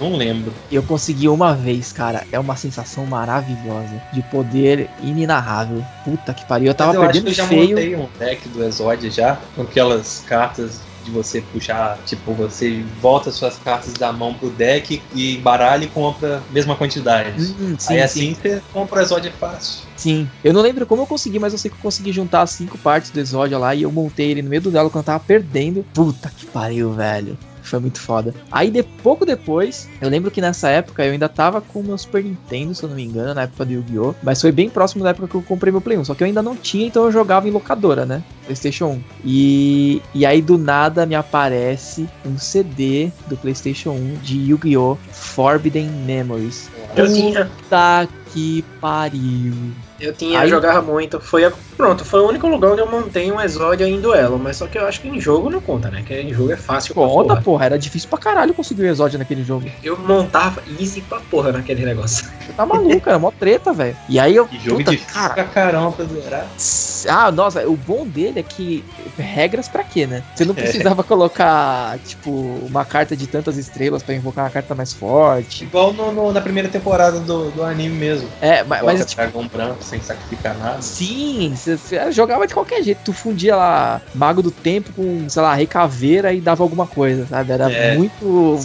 Não lembro. Eu consegui uma vez, cara. É uma sensação maravilhosa. De poder inenarrável. Puta que pariu. Eu tava eu perdendo acho que eu já montei um deck do Exódia já. Com aquelas cartas de você puxar, tipo, você volta suas cartas da mão pro deck e baralha e compra a mesma quantidade. Hum, sim, Aí assim você compra o Exódia fácil. Sim. Eu não lembro como eu consegui, mas eu sei que eu consegui juntar as cinco partes do Exódia lá e eu montei ele no meio do duelo quando eu tava perdendo. Puta que pariu, velho. Foi muito foda. Aí, de, pouco depois, eu lembro que nessa época eu ainda tava com o meu Super Nintendo, se eu não me engano, na época do Yu-Gi-Oh! Mas foi bem próximo da época que eu comprei meu Play 1. Só que eu ainda não tinha, então eu jogava em locadora, né? PlayStation 1. E, e aí, do nada, me aparece um CD do PlayStation 1 de Yu-Gi-Oh! Forbidden Memories. Eu tinha. Puta que pariu. Eu tinha, Aí... jogava muito. Foi a, pronto, foi o único lugar onde eu montei um Exódia em duelo. Mas só que eu acho que em jogo não conta, né? Que em jogo é fácil. Conta, porra. porra. Era difícil pra caralho conseguir o um Exódia naquele jogo. Eu montava easy pra porra naquele negócio. Você tá maluco, era mó treta, velho. E aí eu. Que jogo puta, difícil cara... pra caramba pra zerar. Ah, nossa, o bom dele é que. Regras pra quê, né? Você não é. precisava é. colocar, tipo, uma carta de tantas estrelas pra invocar uma carta mais forte. Igual no, no, na primeira temporada do, do anime mesmo. É, mas. mas tipo, dragão branco sem sacrificar nada. Sim, você jogava de qualquer jeito. Tu fundia lá Mago do Tempo com, sei lá, Rei Caveira e dava alguma coisa, sabe? Era é. muito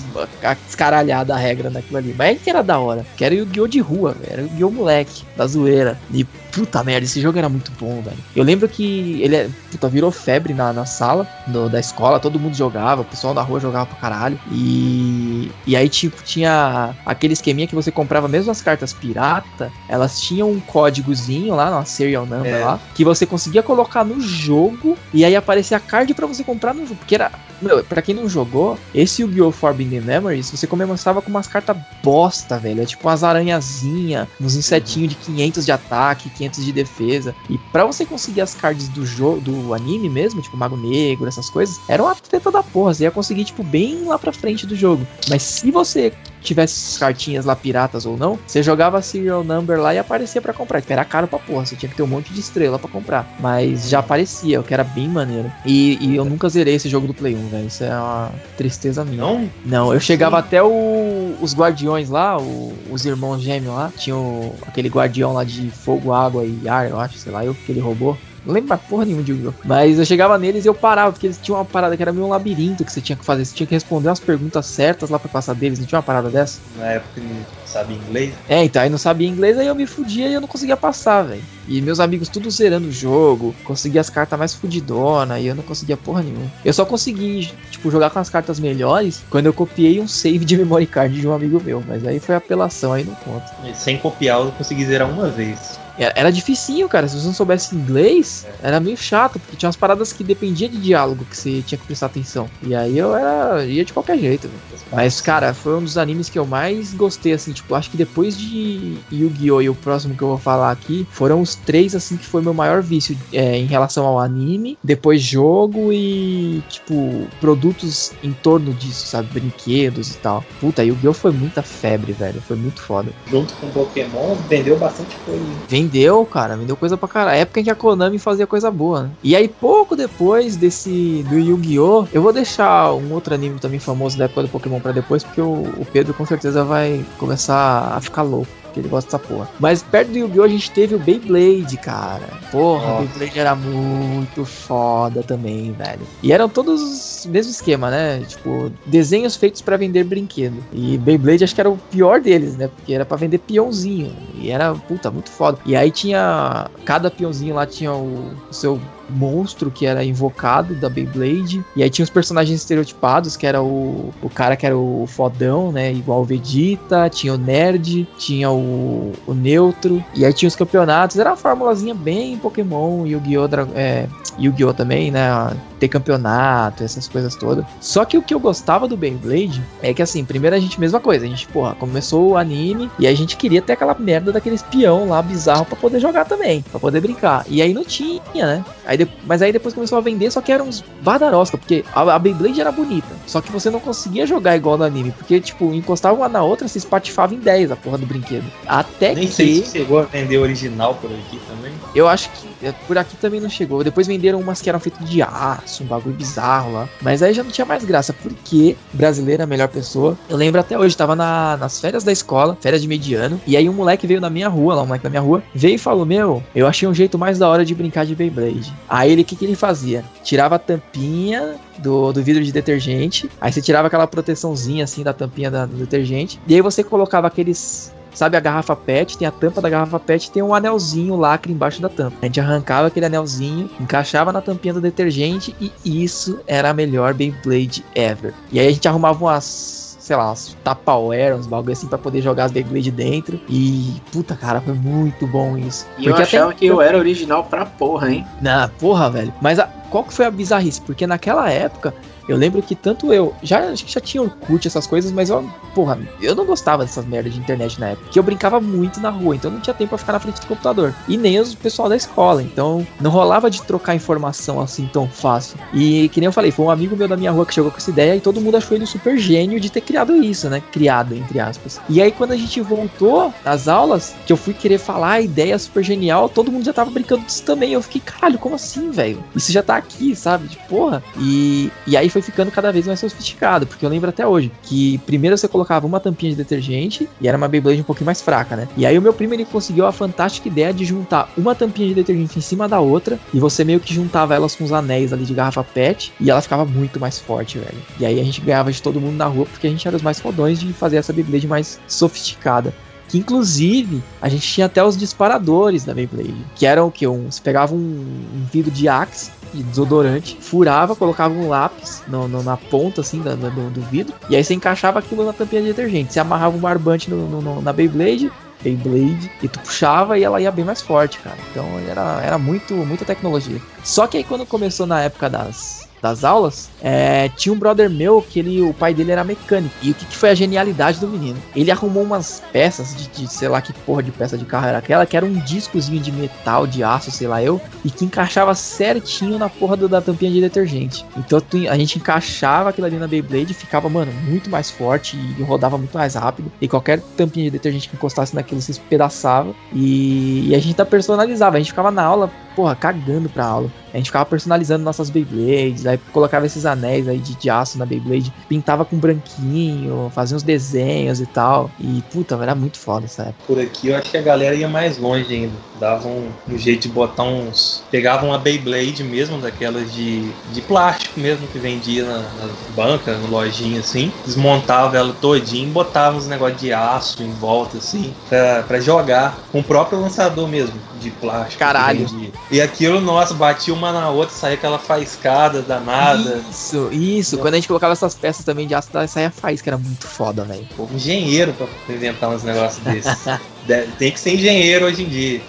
escaralhada a regra naquilo ali. Mas é que era da hora. Que era o Yu-Gi-Oh! de rua, era o Yu-Gi-Oh! moleque, da zoeira. E puta merda, esse jogo era muito bom, velho. Eu lembro que ele é, puta, virou febre na, na sala do, da escola, todo mundo jogava, o pessoal na rua jogava pra caralho. E, e aí, tipo, tinha aquele esqueminha que você comprava mesmo as cartas pirata, elas tinham um códigozinho lá, uma serial number é. lá, que você conseguia colocar no jogo e aí aparecia a card para você comprar no jogo. Porque era, meu, pra quem não jogou, esse Yu-Gi-Oh! Forbidden Memories, você começava com umas cartas bosta, velho. É tipo umas aranhazinhas, uns insetinhos de 500 de ataque, 500 de defesa. E para você conseguir as cards do jogo, do anime mesmo, tipo Mago Negro, essas coisas, era uma treta da porra. Você ia conseguir, tipo, bem lá pra frente do jogo. Mas se você tivesse as cartinhas lá piratas ou não, você jogava serial number lá e aparecia para comprar, que era caro pra porra, você tinha que ter um monte de estrela para comprar. Mas já aparecia, o que era bem maneiro. E, e, eu nunca zerei esse jogo do Play 1, velho. Isso é uma tristeza minha. Não? Não, eu chegava Sim. até o, os guardiões lá, o, os irmãos gêmeos lá, tinha aquele guardião lá de fogo, água e ar, eu acho, sei lá, eu, aquele robô. Não lembro mais porra nenhuma de Yu-Gi-Oh! Mas eu chegava neles e eu parava, porque eles tinham uma parada que era meio um labirinto que você tinha que fazer. Você tinha que responder umas perguntas certas lá pra passar deles. Não tinha uma parada dessa? Na época não sabia inglês? É, então aí não sabia inglês, aí eu me fudia e eu não conseguia passar, velho. E meus amigos tudo zerando o jogo, conseguia as cartas mais fudidona e eu não conseguia porra nenhuma. Eu só consegui, tipo, jogar com as cartas melhores quando eu copiei um save de memory card de um amigo meu. Mas aí foi apelação, aí não conta. Sem copiar, eu consegui zerar uma vez. Era dificinho, cara. Se você não soubesse inglês, era meio chato, porque tinha umas paradas que dependia de diálogo que você tinha que prestar atenção. E aí eu era. ia de qualquer jeito, Mas, cara, foi um dos animes que eu mais gostei, assim, tipo, acho que depois de Yu-Gi-Oh! e o próximo que eu vou falar aqui, foram os três, assim, que foi meu maior vício é, em relação ao anime, depois jogo e, tipo, produtos em torno disso, sabe? Brinquedos e tal. Puta, Yu-Gi-Oh! foi muita febre, velho. Foi muito foda. Junto com Pokémon, vendeu bastante coisa. Vendeu, cara, vendeu coisa pra caralho. Época em que a Konami fazia coisa boa, né? E aí, pouco depois desse do Yu-Gi-Oh! Eu vou deixar um outro anime também famoso da época do Pokémon pra depois, porque o, o Pedro com certeza vai começar a ficar louco que ele gosta dessa porra. Mas perto do Yu-Gi-Oh! a gente teve o Beyblade, cara. Porra, o Beyblade era muito foda também, velho. E eram todos o mesmo esquema, né? Tipo, desenhos feitos para vender brinquedo. E Beyblade acho que era o pior deles, né? Porque era para vender peãozinho. E era, puta, muito foda. E aí tinha. Cada peãozinho lá tinha o, o seu monstro que era invocado da Beyblade. E aí tinha os personagens estereotipados, que era o, o cara que era o fodão, né? Igual o Vegeta, tinha o nerd, tinha o, o neutro. E aí tinha os campeonatos. Era uma formulazinha bem Pokémon, Yu-Gi-Oh! É, Yu-Gi-Oh! também, né? Ter campeonato, essas coisas todas. Só que o que eu gostava do Beyblade é que, assim, primeiro a gente, mesma coisa, a gente, porra, começou o anime e a gente queria ter aquela merda daquele espião lá bizarro para poder jogar também, para poder brincar. E aí não tinha, né? Aí de... Mas aí depois começou a vender, só que eram uns badarosca, porque a, a Beyblade era bonita, só que você não conseguia jogar igual no anime, porque, tipo, encostava uma na outra, se espatifava em 10 a porra do brinquedo. Até Nem que. sei se chegou a vender original por aqui também. Eu acho que é, por aqui também não chegou. Depois venderam umas que eram feitas de aço, um bagulho bizarro lá. Mas aí já não tinha mais graça, porque brasileira é a melhor pessoa. Eu lembro até hoje, tava na, nas férias da escola, férias de mediano, e aí um moleque veio na minha rua, lá um moleque da minha rua, veio e falou: Meu, eu achei um jeito mais da hora de brincar de Beyblade. Aí ele, o que, que ele fazia? Tirava a tampinha do, do vidro de detergente, aí você tirava aquela proteçãozinha assim da tampinha da, do detergente, e aí você colocava aqueles Sabe a garrafa PET, tem a tampa da garrafa PET tem um anelzinho lacre embaixo da tampa. A gente arrancava aquele anelzinho, encaixava na tampinha do detergente e isso era a melhor Beyblade ever. E aí a gente arrumava umas sei lá, uns Tupperware, uns bagulho assim pra poder jogar as Beyblade dentro. E, puta, cara, foi muito bom isso. E Porque eu achava até... que eu era original pra porra, hein? Na porra, velho. Mas a... qual que foi a bizarrice? Porque naquela época eu lembro que tanto eu, já acho que já tinha Orkut, essas coisas, mas eu, porra, eu não gostava dessas merdas de internet na época. Que eu brincava muito na rua, então não tinha tempo pra ficar na frente do computador. E nem os pessoal da escola, então não rolava de trocar informação assim tão fácil. E que nem eu falei, foi um amigo meu da minha rua que chegou com essa ideia e todo mundo achou ele super gênio de ter criado isso, né? Criado, entre aspas. E aí quando a gente voltou nas aulas, que eu fui querer falar a ideia super genial, todo mundo já tava brincando disso também. Eu fiquei, caralho, como assim, velho? Isso já tá aqui, sabe? De porra. E, e aí foi ficando cada vez mais sofisticado, porque eu lembro até hoje que primeiro você colocava uma tampinha de detergente e era uma Beyblade um pouquinho mais fraca, né? E aí o meu primo ele conseguiu a fantástica ideia de juntar uma tampinha de detergente em cima da outra e você meio que juntava elas com os anéis ali de garrafa PET e ela ficava muito mais forte, velho. E aí a gente ganhava de todo mundo na rua porque a gente era os mais fodões de fazer essa Beyblade mais sofisticada. Que inclusive a gente tinha até os disparadores da Beyblade. Que eram o que? Um, você pegava um, um vidro de Axe de desodorante, furava, colocava um lápis no, no, na ponta assim do, do, do, vidro, e aí você encaixava aquilo na tampinha de detergente. Você amarrava um barbante no, na Beyblade, Beyblade, e tu puxava e ela ia bem mais forte, cara. Então era, era muito, muita tecnologia. Só que aí quando começou na época das das aulas, é, tinha um brother meu que ele, o pai dele era mecânico. E o que, que foi a genialidade do menino? Ele arrumou umas peças de, de, sei lá que porra de peça de carro era aquela, que era um discozinho de metal, de aço, sei lá eu, e que encaixava certinho na porra do, da tampinha de detergente. Então a gente encaixava aquilo ali na Beyblade ficava, mano, muito mais forte e rodava muito mais rápido. E qualquer tampinha de detergente que encostasse naquilo se espedaçava. E, e a gente tá personalizava. A gente ficava na aula, porra, cagando pra aula. A gente ficava personalizando nossas Beyblades, aí colocava esses anéis aí de, de aço na Beyblade, pintava com branquinho, fazia uns desenhos e tal. E puta, era muito foda essa época. Por aqui eu acho que a galera ia mais longe ainda. Dava um, um jeito de botar uns. Pegava uma Beyblade mesmo, daquelas de, de plástico mesmo, que vendia na, nas bancas, na lojinha assim. Desmontava ela todinha e botava uns negócios de aço em volta, assim, pra, pra jogar com o próprio lançador mesmo, de plástico. Caralho. E aquilo, nossa, batia uma na outra, saía aquela faiscada danada. Isso, isso. Quando a gente colocava essas peças também de aço, saía faísca, era muito foda, velho. Engenheiro pra inventar uns negócios desses. Tem que ser engenheiro hoje em dia.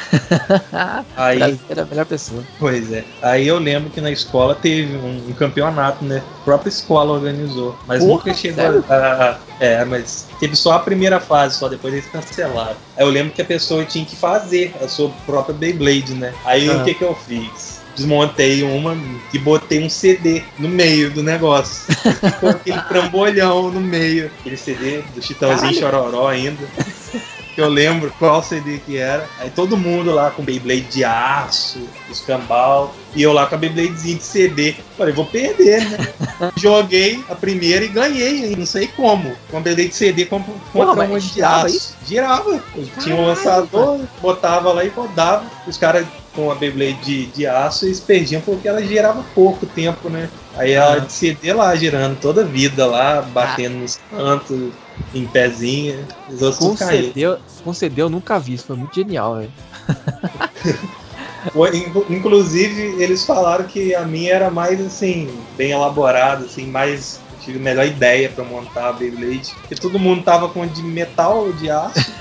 Aí, era a melhor pessoa. Pois é. Aí eu lembro que na escola teve um, um campeonato, né? A própria escola organizou. Mas Porra, nunca chegou a, a, É, mas teve só a primeira fase, só depois eles cancelaram. Aí eu lembro que a pessoa tinha que fazer a sua própria Beyblade, né? Aí uhum. o que, que eu fiz? desmontei uma e botei um CD no meio do negócio. Ficou aquele trambolhão no meio. Aquele CD do Chitãozinho Chororó ainda que eu lembro qual CD que era. Aí todo mundo lá com Beyblade de aço, escambau, e eu lá com a Beybladezinha de CD. Falei, vou perder, né? Joguei a primeira e ganhei, não sei como. Com a Beyblade de CD contra uma de aço. Isso? Girava. Tinha um lançador, botava lá e rodava. Os caras com a Beyblade de, de aço, eles perdiam porque ela girava pouco tempo, né? Aí ela de CD lá, girando toda a vida lá, batendo ah. nos cantos, em pezinha, os outros concedeu, concedeu, nunca vi, isso foi muito genial, velho. Inclusive, eles falaram que a minha era mais assim, bem elaborada, assim, mais tive a melhor ideia para montar a Beyblade. Porque todo mundo tava com de metal, de aço,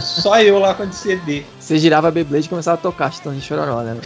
só eu lá com de CD. Você girava a Beyblade e começava a tocar Chitão de Chororó, né?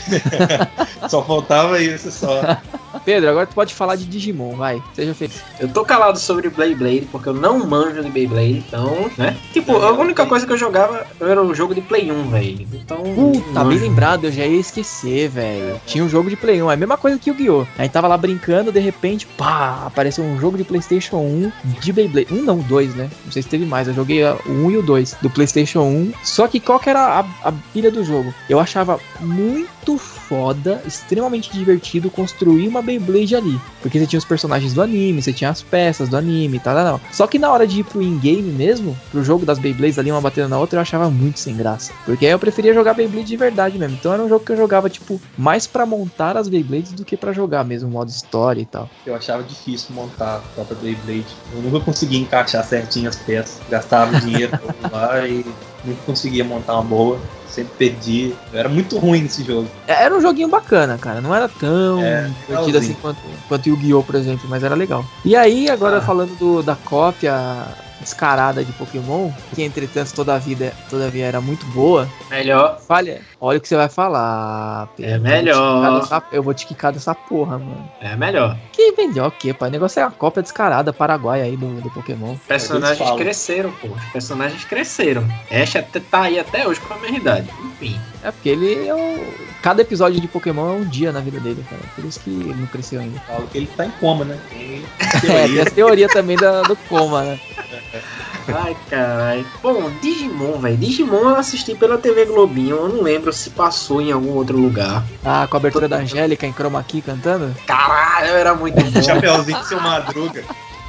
só faltava isso, só. Pedro, agora tu pode falar de Digimon, vai. Seja feliz. Eu tô calado sobre Beyblade, porque eu não manjo de Beyblade, então, né? Tipo, a única coisa que eu jogava era o jogo de Play 1, velho. Então. Puta, tá bem lembrado, eu já ia esquecer, velho. Tinha um jogo de Play 1, é a mesma coisa que o Guiô. A gente tava lá brincando, de repente, pá, apareceu um jogo de PlayStation 1 de Beyblade. Um não, dois, né? Não sei se teve mais. Eu joguei o 1 e o 2 do PlayStation 1. Só que qual que era a, a pilha do jogo. Eu achava muito foda, extremamente divertido construir uma Beyblade ali. Porque você tinha os personagens do anime, você tinha as peças do anime e tal, tal, Só que na hora de ir pro in-game mesmo, pro jogo das Beyblades ali, uma batendo na outra, eu achava muito sem graça. Porque aí eu preferia jogar Beyblade de verdade mesmo. Então era um jogo que eu jogava, tipo, mais para montar as Beyblades do que para jogar mesmo, modo história e tal. Eu achava difícil montar a própria Beyblade. Eu nunca conseguia encaixar certinho as peças. Gastava dinheiro lá e nunca conseguia montar uma boa sempre perdi. Eu era muito ruim nesse jogo. É, era um joguinho bacana, cara. Não era tão é, divertido assim quanto, quanto Yu-Gi-Oh!, por exemplo, mas era legal. E aí, agora ah. falando do, da cópia descarada de Pokémon, que entretanto toda a vida, todavia era muito boa. Melhor. Falha. Olha o que você vai falar. Pedro. É melhor. Dessa, eu vou te quicar dessa porra, mano. É melhor. Que melhor que, pai? O negócio é a cópia descarada paraguaia aí do, do Pokémon. Personagens cresceram, pô. Os personagens cresceram. Ash tá aí até hoje com a minha idade. Enfim. É porque ele é o... Cada episódio de Pokémon é um dia na vida dele, cara. Por isso que ele não cresceu ainda. Falo que ele tá em coma, né? Tem é, tem a teoria também da, do coma, né? Ai, caralho. Bom, Digimon, velho. Digimon eu assisti pela TV Globinho. Eu não lembro se passou em algum outro lugar. Ah, com a abertura da Angélica em Chroma Key cantando? Caralho, era muito bom. Chapeuzinho seu madruga.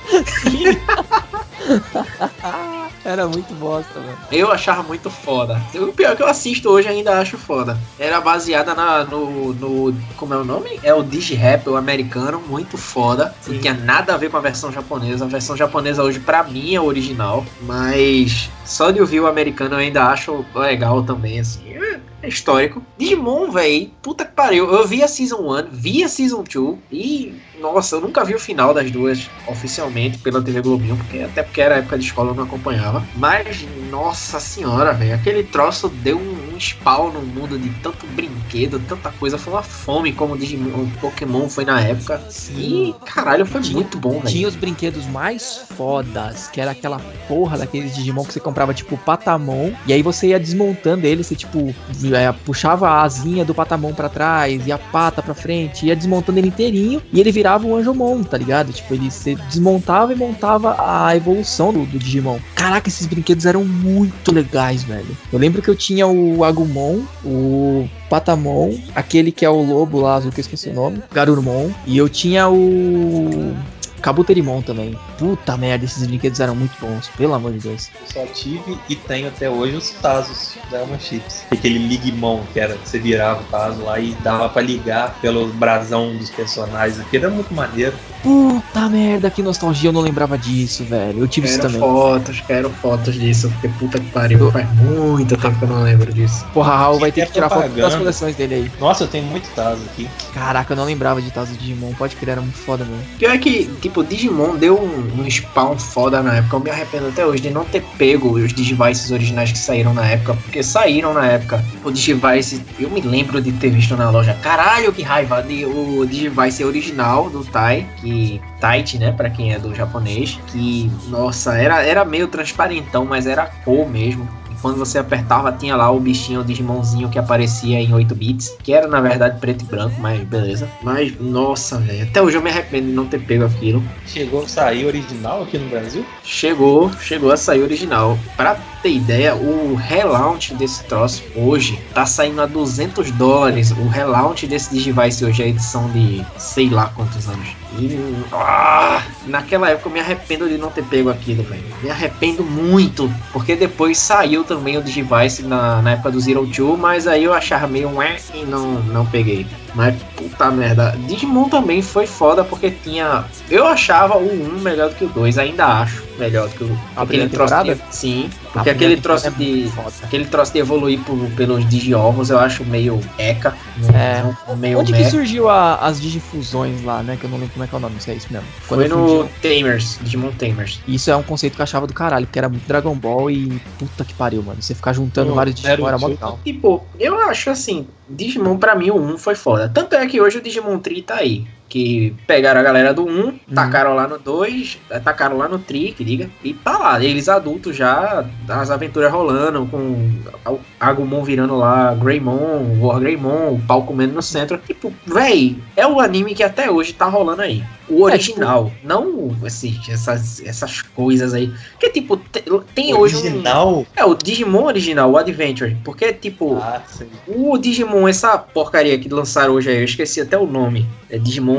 Era muito bosta, mano. Eu achava muito foda. O pior que eu assisto hoje ainda acho foda. Era baseada na, no, no. Como é o nome? É o Digi-Rap, o americano, muito foda. Sim. Não tinha nada a ver com a versão japonesa. A versão japonesa hoje, pra mim, é original. Mas só de ouvir o americano eu ainda acho legal também, assim. É, histórico. Digimon, velho, puta que pariu. Eu vi a Season 1, vi a Season 2 e, nossa, eu nunca vi o final das duas oficialmente pela TV Globinho, porque até porque era época de escola eu não acompanhava. Mas, nossa senhora, velho, aquele troço deu um, um spawn no mundo de tanto brinquedo, tanta coisa. Foi uma fome como o Digimon, o Pokémon foi na época. E, caralho, foi Tinha- muito bom, velho. Tinha os brinquedos mais fodas, que era aquela porra daqueles Digimon que você comprava, tipo, Patamon, e aí você ia desmontando ele, você, tipo, é, puxava a asinha do Patamon pra trás e a pata pra frente, ia desmontando ele inteirinho, e ele virava o Anjomon, tá ligado? Tipo, ele você desmontava e montava a evolução do, do Digimon. Caraca, esses brinquedos eram muito legais, velho. Eu lembro que eu tinha o Agumon, o Patamon, aquele que é o lobo lá, azul que eu esqueci o nome, Garurumon, e eu tinha o Kabuterimon também. Puta merda, esses brinquedos eram muito bons, pelo amor de Deus. Eu só tive e tenho até hoje os Tazos da Elma Chips. Aquele Ligmon que era que você virava o Tazo lá e dava pra ligar pelo brasão dos personagens. Aquilo era muito maneiro. Puta merda, que nostalgia, eu não lembrava disso, velho. Eu tive isso Quero também. fotos, quero fotos disso, porque puta que pariu, faz muito tempo que eu não lembro disso. Porra, Raul vai ter que tirar foto das propaganda. coleções dele aí. Nossa, eu tenho muito Tazo aqui. Caraca, eu não lembrava de Tazo Digimon, pode crer, era muito foda mesmo. Pior é que, tipo, Digimon deu um, um spawn foda na época. Eu me arrependo até hoje de não ter pego os Digivices originais que saíram na época, porque saíram na época. O Digivice, eu me lembro de ter visto na loja. Caralho, que raiva! De, o Digivice original do Tai, que. Taichi, né? Pra quem é do japonês. Que, nossa, era, era meio transparentão, mas era cor mesmo. Quando você apertava, tinha lá o bichinho, o Digimonzinho que aparecia em 8 bits, que era na verdade preto e branco, mas beleza. Mas, nossa, velho, até hoje eu me arrependo de não ter pego aquilo. Chegou a sair original aqui no Brasil? Chegou, chegou a sair original. Pra ter ideia, o relaunch desse troço hoje tá saindo a 200 dólares. O relaunch desse Digivice hoje é a edição de sei lá quantos anos. E ah, naquela época eu me arrependo de não ter pego aquilo, velho. Me arrependo muito, porque depois saiu também o Digivice na, na época do Zero Two, mas aí eu achava meio ué e não, não peguei. Mas puta merda, Digimon também foi foda porque tinha. Eu achava o 1 melhor do que o 2, ainda acho melhor do que o. A aquele troço de? Sim, porque aquele troço é de. Aquele troço de evoluir por- pelos Digiovos eu acho meio eca. É. não- meio Onde que meh. surgiu a- as digifusões lá, né? Que eu não lembro como é que é o nome, se é isso mesmo. Quando Foi no. Tamers, Digimon Tamers. Isso é um conceito que eu achava do caralho, porque era muito Dragon Ball e puta que pariu, mano. Você ficar juntando vários Digimon era mó Naruto. legal. E pô, eu acho assim, Digimon pra mim o 1 foi foda. Tanto é que hoje o Digimon Tri tá aí. Que pegaram a galera do 1, tacaram lá no 2, eh, tacaram lá no Tri, que diga, e tá lá, eles adultos já, as aventuras rolando, com o Agumon virando lá, Greymon, War Greymon, o pau comendo no centro. Tipo, véi, é o anime que até hoje tá rolando aí. O original, não assim, essas, essas coisas aí. Que tipo, te- tem hoje um. Original? É, o Digimon original, o Adventure. Porque, tipo, Ah, sim. o Digimon, essa porcaria que lançaram hoje aí, eu esqueci até o nome. É Digimon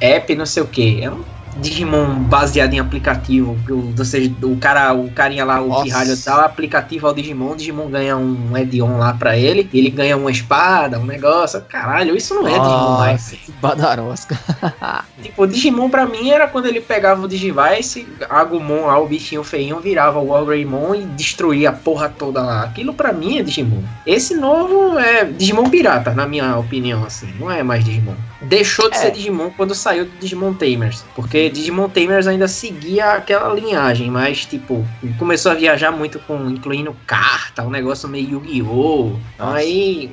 App, não sei o que. É um Digimon baseado em aplicativo. Ou seja, o cara, o carinha lá, o Nossa. pirralho dá o aplicativo ao Digimon, o Digimon ganha um add-on lá pra ele, ele ganha uma espada, um negócio. Caralho, isso não é Digimon mais. Nossa, que badarosca. Tipo, o Digimon pra mim era quando ele pegava o Digivice, Agumon lá, o bichinho feinho, virava o Wargreymon e destruía a porra toda lá. Aquilo pra mim é Digimon. Esse novo é Digimon pirata, na minha opinião, assim. Não é mais Digimon. Deixou de É. ser Digimon quando saiu do Digimon Tamers. Porque Digimon Tamers ainda seguia aquela linhagem, mas, tipo, começou a viajar muito com, incluindo carta, um negócio meio Yu-Gi-Oh! Aí,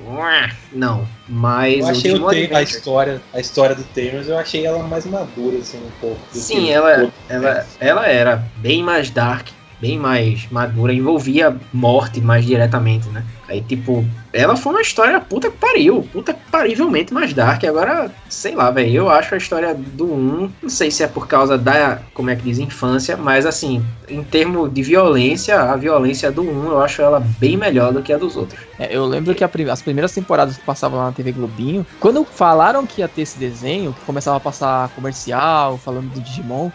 não. Mas Eu achei o Digimon Tam- a história, a história do Tamers, eu achei ela mais madura, assim, um pouco. Sim, ela, ela, ela era bem mais dark, bem mais madura, envolvia morte mais diretamente, né? Aí, tipo, ela foi uma história puta que pariu, puta que parivelmente mais dark. Agora, sei lá, velho, eu acho a história do 1, não sei se é por causa da, como é que diz, infância, mas assim, em termos de violência, a violência do 1 eu acho ela bem melhor do que a dos outros. É, eu lembro que prim- as primeiras temporadas que passavam lá na TV Globinho, quando falaram que ia ter esse desenho, que começava a passar comercial, falando do Digimon,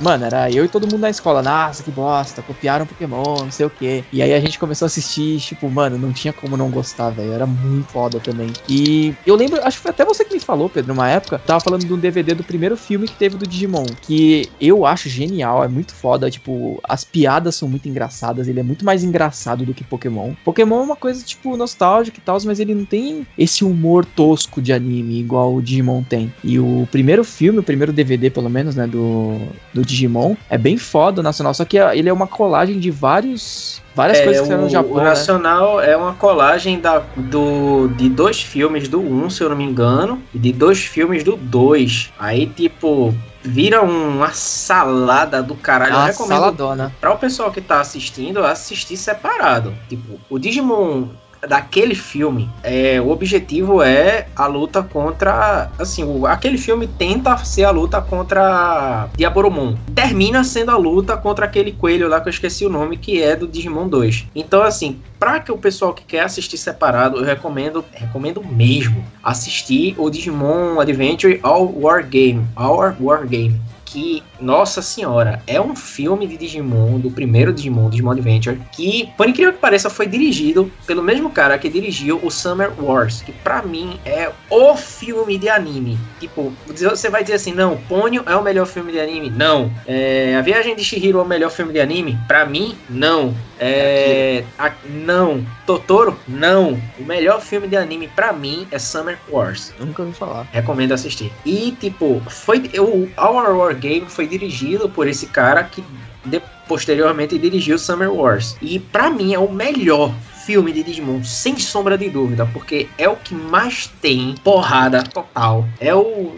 mano, era eu e todo mundo na escola, nossa, que bosta, copiaram Pokémon, não sei o quê. E aí a gente começou a assistir, tipo, mano, não tinha como não gostar, velho, era muito foda também. E eu lembro, acho que foi até você que me falou, Pedro, numa época, tava falando de um DVD do primeiro filme que teve do Digimon, que eu acho genial, é muito foda, tipo, as piadas são muito engraçadas, ele é muito mais engraçado do que Pokémon. Pokémon é uma coisa, tipo, nostálgica e tal, mas ele não tem esse humor tosco de anime igual o Digimon tem. E o primeiro filme, o primeiro DVD, pelo menos, né, do, do Digimon, é bem foda, nacional, só que ele é uma colagem de vários Várias É, coisas que saíram no Japão, o né? Nacional é uma colagem da, do, de dois filmes do 1, se eu não me engano, e de dois filmes do 2. Aí, tipo, vira uma salada do caralho. Eu Ah, recomendo saladona. para o pessoal que tá assistindo, assistir separado. Tipo, o Digimon daquele filme, é, o objetivo é a luta contra, assim, o, aquele filme tenta ser a luta contra Diaboromon. Termina sendo a luta contra aquele coelho lá que eu esqueci o nome, que é do Digimon 2. Então, assim, para que o pessoal que quer assistir separado, eu recomendo, recomendo mesmo assistir o Digimon Adventure All War Game, Our War Game que, nossa senhora, é um filme de Digimon, do primeiro Digimon, Digimon Adventure, que, por incrível que pareça, foi dirigido pelo mesmo cara que dirigiu o Summer Wars, que pra mim é o filme de anime. Tipo, você vai dizer assim, não, Ponyo é o melhor filme de anime? Não. É, a Viagem de Shihiro é o melhor filme de anime? Pra mim, não. É, a- não. Totoro? Não. O melhor filme de anime pra mim é Summer Wars. Nunca ouvi falar. Recomendo assistir. E, tipo, foi o Our War Game foi dirigido por esse cara que de- posteriormente dirigiu Summer Wars. E pra mim é o melhor filme de Digimon, sem sombra de dúvida, porque é o que mais tem porrada total. É o.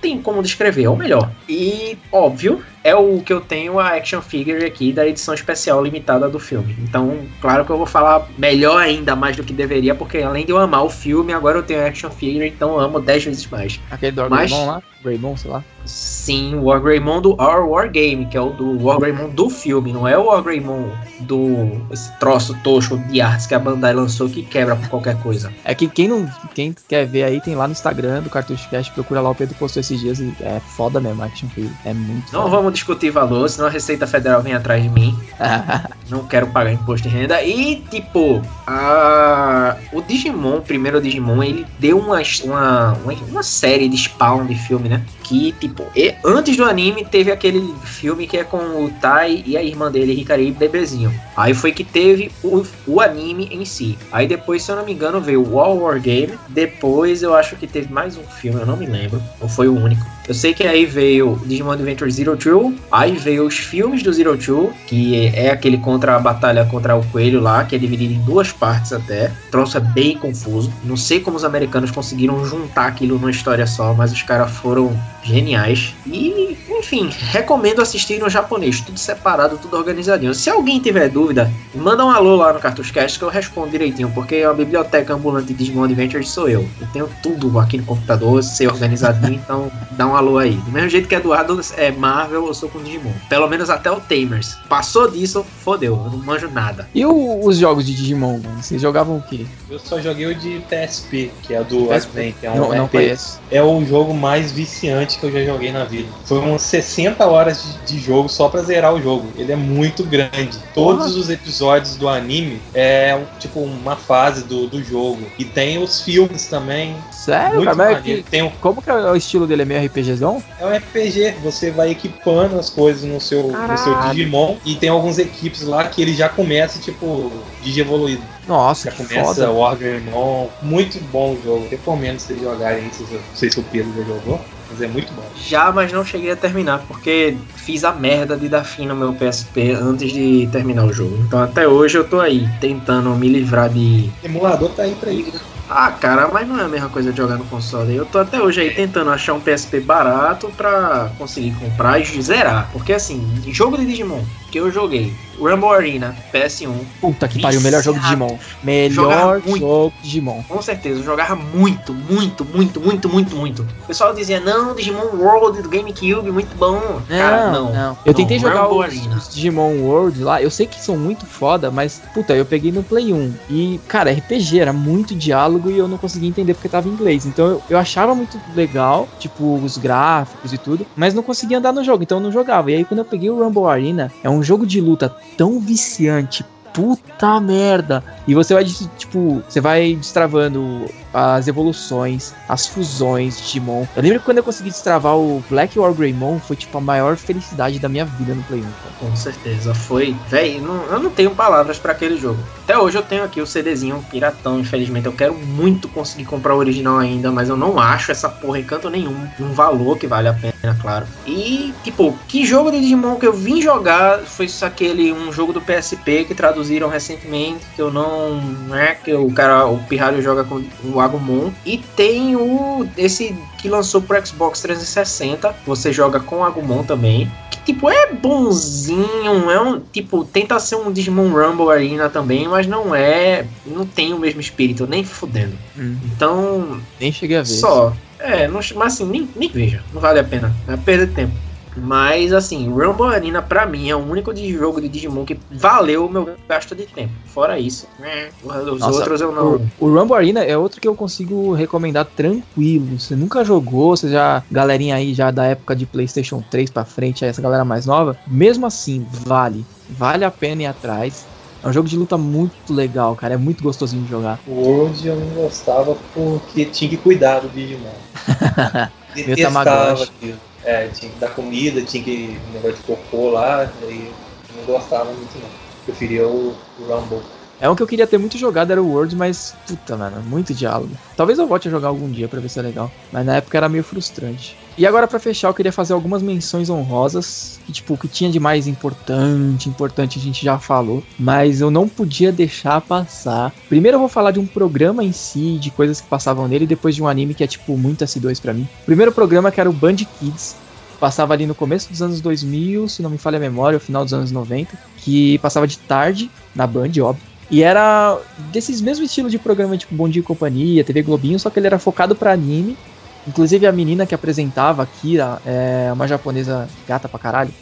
Tem como descrever, é o melhor. E, óbvio, é o que eu tenho a action figure aqui da edição especial limitada do filme. Então, claro que eu vou falar melhor ainda mais do que deveria, porque além de eu amar o filme, agora eu tenho a action figure, então eu amo 10 vezes mais. Aquele do Mas- Greymon lá? Greymon, sei lá. Sim, o Wargreymon do Our War Game, que é o do Wargreymon do filme, não é o Wargreymon do esse troço tosco de artes que a Bandai lançou que quebra por qualquer coisa. É que quem não quem quer ver aí, tem lá no Instagram do Cartucho Cast, procura lá, o Pedro postou esses dias e é foda mesmo, Action Figure. É muito Não foda. vamos discutir valor, senão a Receita Federal vem atrás de mim. Não quero pagar imposto de renda. E, tipo, a... o Digimon, o primeiro Digimon, ele deu uma, uma, uma, uma série de spawn de filme, né? Que, tipo, e- antes do anime teve aquele filme que é com o Tai e a irmã dele, Hikari bebezinho. Aí foi que teve o, o anime em si. Aí depois, se eu não me engano, veio o All War Game. Depois eu acho que teve mais um filme, eu não me lembro. Ou foi o único. Eu sei que aí veio Digimon Adventure Zero Two, aí veio os filmes do Zero Two, que é aquele contra a batalha contra o coelho lá, que é dividido em duas partes até. Troço é bem confuso. Não sei como os americanos conseguiram juntar aquilo numa história só, mas os caras foram geniais. E, enfim, recomendo assistir no japonês, tudo separado, tudo organizadinho. Se alguém tiver dúvida, manda um alô lá no Cartuscast que eu respondo direitinho, porque a biblioteca ambulante de Digimon Adventure sou eu. Eu tenho tudo aqui no computador, sei organizadinho, então dá um alô aí. Do mesmo jeito que Eduardo é Marvel, eu sou com Digimon. Pelo menos até o Tamers. Passou disso, fodeu, eu não manjo nada. E o- os jogos de Digimon, mano? Vocês jogavam o quê? Eu só joguei o de TSP, que é do TSP? Advent, que é um não, não. É o jogo mais viciante que eu já joguei na vida. Foram 60 horas de, de jogo só pra zerar o jogo. Ele é muito grande. Todos os episódios do anime é tipo uma fase do, do jogo. E tem os filmes também. Sério, muito é que- Tem um, como que é o estilo dele? É meio RPGzão? é um RPG, você vai equipando as coisas no seu, no seu. Digimon. E tem alguns equipes lá que ele já começa, tipo, Digievoluído. Nossa, Já que começa foda. o Wargreymon. Muito bom o jogo. Recomendo vocês jogarem. Não sei se o Pedro já jogou, mas é muito bom. Já, mas não cheguei a terminar, porque fiz a merda de dar fim no meu PSP antes de terminar o jogo. Então até hoje eu tô aí, tentando me livrar de. O emulador tá aí pra isso. Ah, cara, mas não é a mesma coisa de jogar no console. Eu tô até hoje aí tentando achar um PSP barato pra conseguir comprar e zerar. Porque assim, jogo de Digimon que eu joguei, Rumble Arena, PS1, Puta que pariu, melhor jogo de Digimon. Melhor jogo de Digimon. com certeza, eu jogava muito, muito, muito, muito, muito, muito. O pessoal dizia, não, Digimon World do GameCube, muito bom. Cara, não. Eu tentei Não, jogar Rumble os, Arena. os Digimon World lá, eu sei que são muito foda, mas, puta, eu peguei no Play 1. E, cara, RPG era muito diálogo e eu não conseguia entender porque tava em inglês. Então eu, eu achava muito legal, tipo, os gráficos e tudo, mas não conseguia andar no jogo, então eu não jogava. E aí quando eu peguei o Rumble Arena, é um jogo de luta tão viciante. Puta merda! E você vai, tipo, você vai destravando as evoluções, as fusões de Digimon. Eu lembro que quando eu consegui destravar o Black War Greymon, foi tipo a maior felicidade da minha vida no Play 1. Cara. Com certeza, foi. Véi, não, eu não tenho palavras para aquele jogo. Até hoje eu tenho aqui o CDzinho piratão, infelizmente. Eu quero muito conseguir comprar o original ainda, mas eu não acho essa porra em canto nenhum. Um valor que vale a pena, claro. E, tipo, que jogo de Digimon que eu vim jogar foi aquele, um jogo do PSP que traduziram recentemente, que eu não. né? Que o cara, o Pirralho joga com o Agumon. E tem o. esse que lançou pro Xbox 360. Você joga com o Agumon também. Que, tipo, é bonzinho. É um. Tipo, tenta ser um Digimon Rumble Arena também, mas não é. Não tem o mesmo espírito, nem fudendo. Hum. Então. Nem cheguei a ver. Só. É, não, mas assim, nem, nem veja. Não vale a pena. É perder tempo. Mas assim, Rumble Arena pra mim é o único de jogo de Digimon que valeu o meu gasto de tempo. Fora isso, né, os Nossa, outros eu não. O, o Rumble Arena é outro que eu consigo recomendar tranquilo. Você nunca jogou, você já. Galerinha aí já da época de PlayStation 3 pra frente, essa galera mais nova. Mesmo assim, vale. Vale a pena ir atrás. É um jogo de luta muito legal, cara. É muito gostosinho de jogar. O World eu não gostava porque tinha que cuidar do Digimon. Meu Detestava aquilo. É, tinha que dar comida, tinha que. negócio de cocô lá, eu não gostava muito não. Preferia o, o Rumble. É um que eu queria ter muito jogado, era o World, mas puta, mano, muito diálogo. Talvez eu volte a jogar algum dia pra ver se é legal, mas na época era meio frustrante. E agora pra fechar, eu queria fazer algumas menções honrosas, que tipo, o que tinha de mais importante, importante a gente já falou, mas eu não podia deixar passar. Primeiro eu vou falar de um programa em si, de coisas que passavam nele, depois de um anime que é tipo muito S2 pra mim. Primeiro programa que era o Band Kids, passava ali no começo dos anos 2000, se não me falha a memória, o final dos anos 90, que passava de tarde na Band, óbvio. E era desses mesmos estilos de programa, tipo Bom Dia e Companhia, TV Globinho, só que ele era focado pra anime. Inclusive a menina que apresentava aqui é uma japonesa gata pra caralho,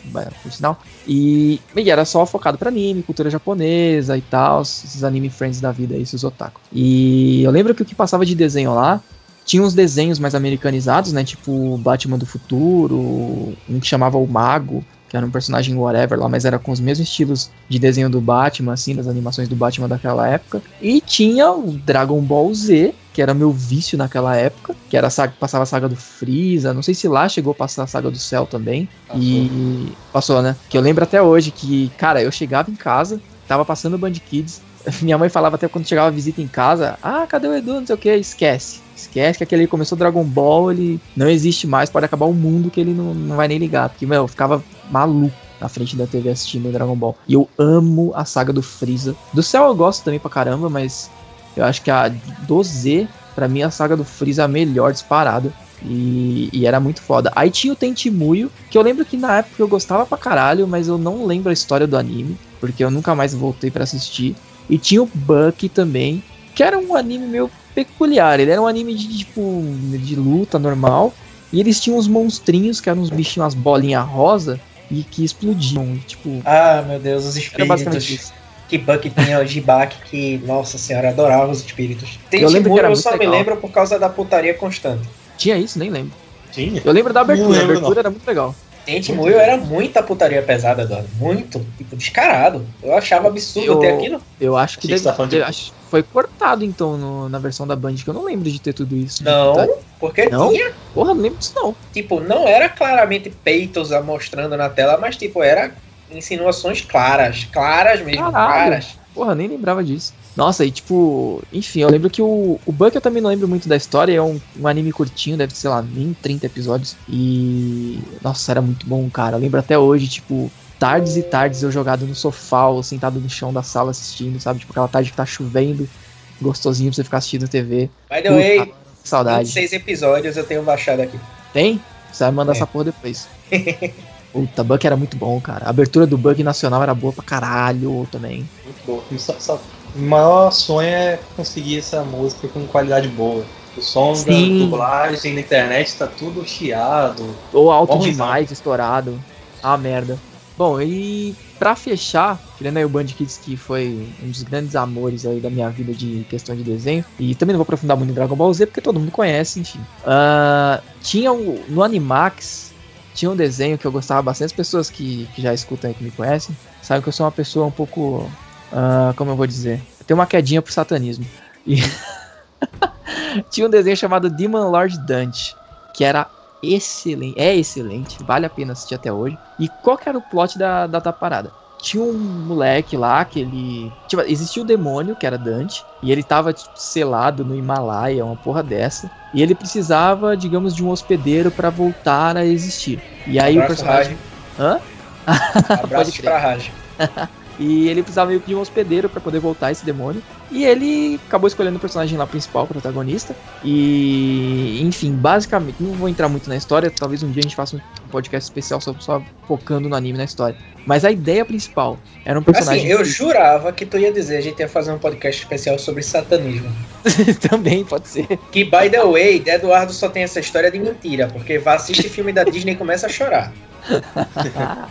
por sinal. E, e era só focado pra anime, cultura japonesa e tal, esses anime friends da vida, esses otaku. E eu lembro que o que passava de desenho lá tinha uns desenhos mais americanizados, né? Tipo Batman do Futuro, um que chamava o Mago, que era um personagem whatever lá, mas era com os mesmos estilos de desenho do Batman, assim, das animações do Batman daquela época. E tinha o Dragon Ball Z, que era meu vício naquela época, que era saga, passava a saga do Freeza, não sei se lá chegou a passar a saga do Cell também. Passou. E passou, né? Que eu lembro até hoje que, cara, eu chegava em casa, tava passando o Band Kids, minha mãe falava até quando chegava a visita em casa, ah, cadê o Edu, não sei o que, esquece. Esquece que aquele começou Dragon Ball, ele não existe mais, pode acabar o mundo que ele não, não vai nem ligar. Porque, meu, eu ficava maluco na frente da TV assistindo Dragon Ball. E eu amo a saga do Freeza. Do Cell eu gosto também pra caramba, mas eu acho que a do Z, pra mim, a saga do Freeza é a melhor disparada. E, e era muito foda. Aí tinha o Tentimuyo, que eu lembro que na época eu gostava pra caralho, mas eu não lembro a história do anime, porque eu nunca mais voltei pra assistir. E tinha o Bucky também, que era um anime meio peculiar. Ele era um anime de tipo de luta normal. E eles tinham uns monstrinhos que eram uns bichinhos, umas bolinhas rosa e que explodiam. E, tipo, Ah, meu Deus, os espíritos. Que Buck tinha o Jibak, que, nossa senhora, adorava os espíritos. Tem Eu lembro que era eu só me legal. lembro por causa da putaria constante. Tinha isso, nem lembro. Tinha? Eu lembro da abertura, Não lembro, a abertura era muito legal. Tente Muyo era muita putaria pesada, Eduardo. Muito. Tipo, descarado. Eu achava absurdo Eu- ter aquilo. Eu acho que, que você tá falando de- acho foi cortado então no- na versão da Band, que eu não lembro de ter tudo isso. Não, Tá? porque Não? tinha. Porra, não lembro disso não. Tipo, não era claramente peitos mostrando na tela, mas tipo, era insinuações claras. Claras mesmo, Caralho. claras. Porra, nem lembrava disso. Nossa, e tipo, enfim, eu lembro que o, o Buck eu também não lembro muito da história, é um, um anime curtinho, deve ser, sei lá, nem 30 episódios. E. Nossa, era muito bom, cara. Eu lembro até hoje, tipo, tardes e tardes eu jogado no sofá ou sentado no chão da sala assistindo, sabe? Tipo, aquela tarde que tá chovendo, gostosinho pra você ficar assistindo TV. By the way, Puta, que saudade. 26 episódios eu tenho baixado aqui. Tem? Você vai mandar É. essa porra depois. Puta, Buck era muito bom, cara. A abertura do Buck nacional era boa pra caralho também. Muito boa. Só- só- O maior sonho é conseguir essa música com qualidade boa. O som Sim. da dublagem na internet tá tudo chiado. Ou alto demais, estourado. Ah, merda. Bom, e pra fechar, tirando aí o Band Kids, que foi um dos grandes amores aí da minha vida de questão de desenho, e também não vou aprofundar muito em Dragon Ball Z, porque todo mundo conhece, enfim. Ah, tinha um, no Animax, tinha um desenho que eu gostava bastante, as pessoas que, que já escutam aí, que me conhecem, sabem que eu sou uma pessoa um pouco, ah, como eu vou dizer, eu tenho uma quedinha pro satanismo. E Tinha um desenho chamado Demon Lord Dante, que era excelente, é excelente, vale a pena assistir até hoje. E qual que era o plot da, da, da parada? Tinha um moleque lá que ele. Tipo, existia o demônio, que era Dante, e ele tava tipo, selado no Himalaia, uma porra dessa. E ele precisava, digamos, de um hospedeiro para voltar a existir. E aí Abraço o personagem. Raj. Hã? Abraço pra Raj. E ele precisava meio que de um hospedeiro para poder voltar esse demônio. E ele acabou escolhendo o personagem lá principal, o protagonista. E, enfim, basicamente, não vou entrar muito na história. Talvez um dia a gente faça um podcast especial só, só focando no anime na história. Mas a ideia principal era um personagem. Assim, eu que... jurava que tu ia dizer, a gente ia fazer um podcast especial sobre satanismo. Também pode ser. Que, by the way, Eduardo só tem essa história de mentira, porque vai assistir filme da Disney e começa a chorar.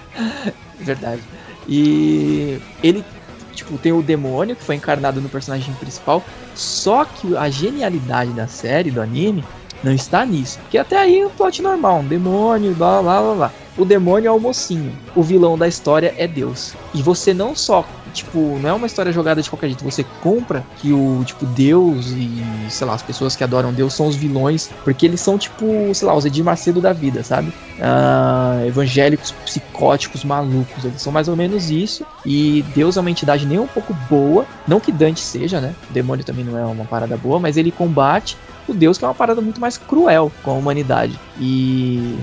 Verdade. E ele, tipo, tem o demônio que foi encarnado no personagem principal. Só que a genialidade da série, do anime, não está nisso. Porque até aí é um plot normal, um demônio, blá blá blá blá. O demônio é o mocinho. O vilão da história é Deus. E você não só tipo, não é uma história jogada de qualquer jeito. Você compra que o, tipo, Deus e, sei lá, as pessoas que adoram Deus são os vilões, porque eles são, tipo, sei lá, os Edir Macedo da vida, sabe? Uh, evangélicos, psicóticos, malucos. Eles são mais ou menos isso. E Deus é uma entidade nem um pouco boa. Não que Dante seja, né? O demônio também não é uma parada boa, mas ele combate o Deus, que é uma parada muito mais cruel com a humanidade. E,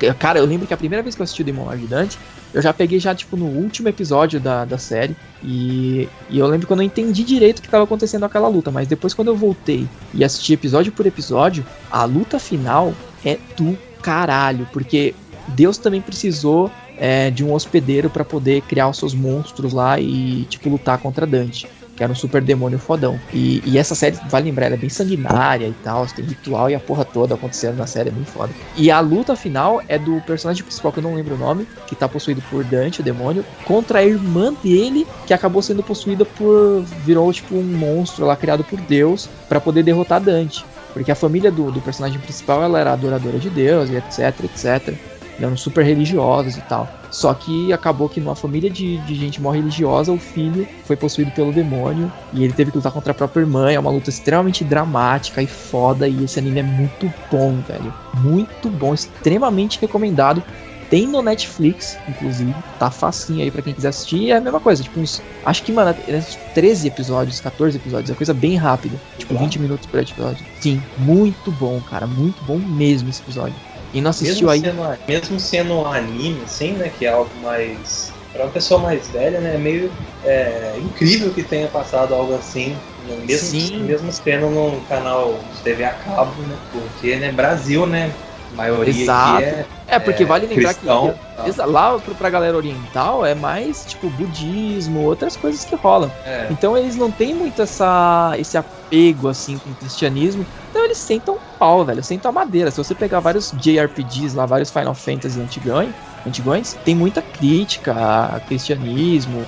e cara, eu lembro que a primeira vez que eu assisti o Demon Lord Dante, eu já peguei já, tipo, no último episódio da, da série. E, e eu lembro que eu não entendi direito o que estava acontecendo naquela luta. Mas depois, quando eu voltei e assisti episódio por episódio, a luta final é do caralho. Porque Deus também precisou é, de um hospedeiro para poder criar os seus monstros lá e, tipo, lutar contra Dante que era um super demônio fodão. E, e essa série, vale lembrar, ela é bem sanguinária e tal, tem ritual e a porra toda acontecendo na série, é bem foda. E a luta final é do personagem principal, que eu não lembro o nome, que tá possuído por Dante, o demônio, contra a irmã dele, que acabou sendo possuída por. virou tipo um monstro lá criado por Deus para poder derrotar Dante. Porque a família do, do personagem principal ela era adoradora de Deus e etc, etc eram super religiosos e tal. Só que acabou que numa família de, de gente mó religiosa, o filho foi possuído pelo demônio e ele teve que lutar contra a própria irmã. É uma luta extremamente dramática e foda. E esse anime é muito bom, velho. Muito bom, extremamente recomendado. Tem no Netflix, inclusive. Tá facinho aí para quem quiser assistir. E é a mesma coisa, tipo, uns. Acho que, mano, é 13 episódios, 14 episódios. É coisa bem rápida. Tipo, 20 minutos por episódio. Sim, muito bom, cara. Muito bom mesmo esse episódio. E não assistiu mesmo aí. Sendo, mesmo sendo um anime, assim, né? Que é algo mais. Pra uma pessoa mais velha, né? É meio é, incrível que tenha passado algo assim. Né, mesmo, Sim. mesmo sendo num canal de TV a cabo, né? Porque, né, Brasil, né? Maioria Exato. é. É, porque é, vale lembrar cristão, que tá. lá pra galera oriental é mais tipo budismo, outras coisas que rolam. É. Então eles não têm muito essa, esse apego assim com o cristianismo. Então eles sentam pau, velho, sentam a madeira. Se você pegar vários JRPGs lá, vários Final Fantasy antigões, antigões tem muita crítica a cristianismo,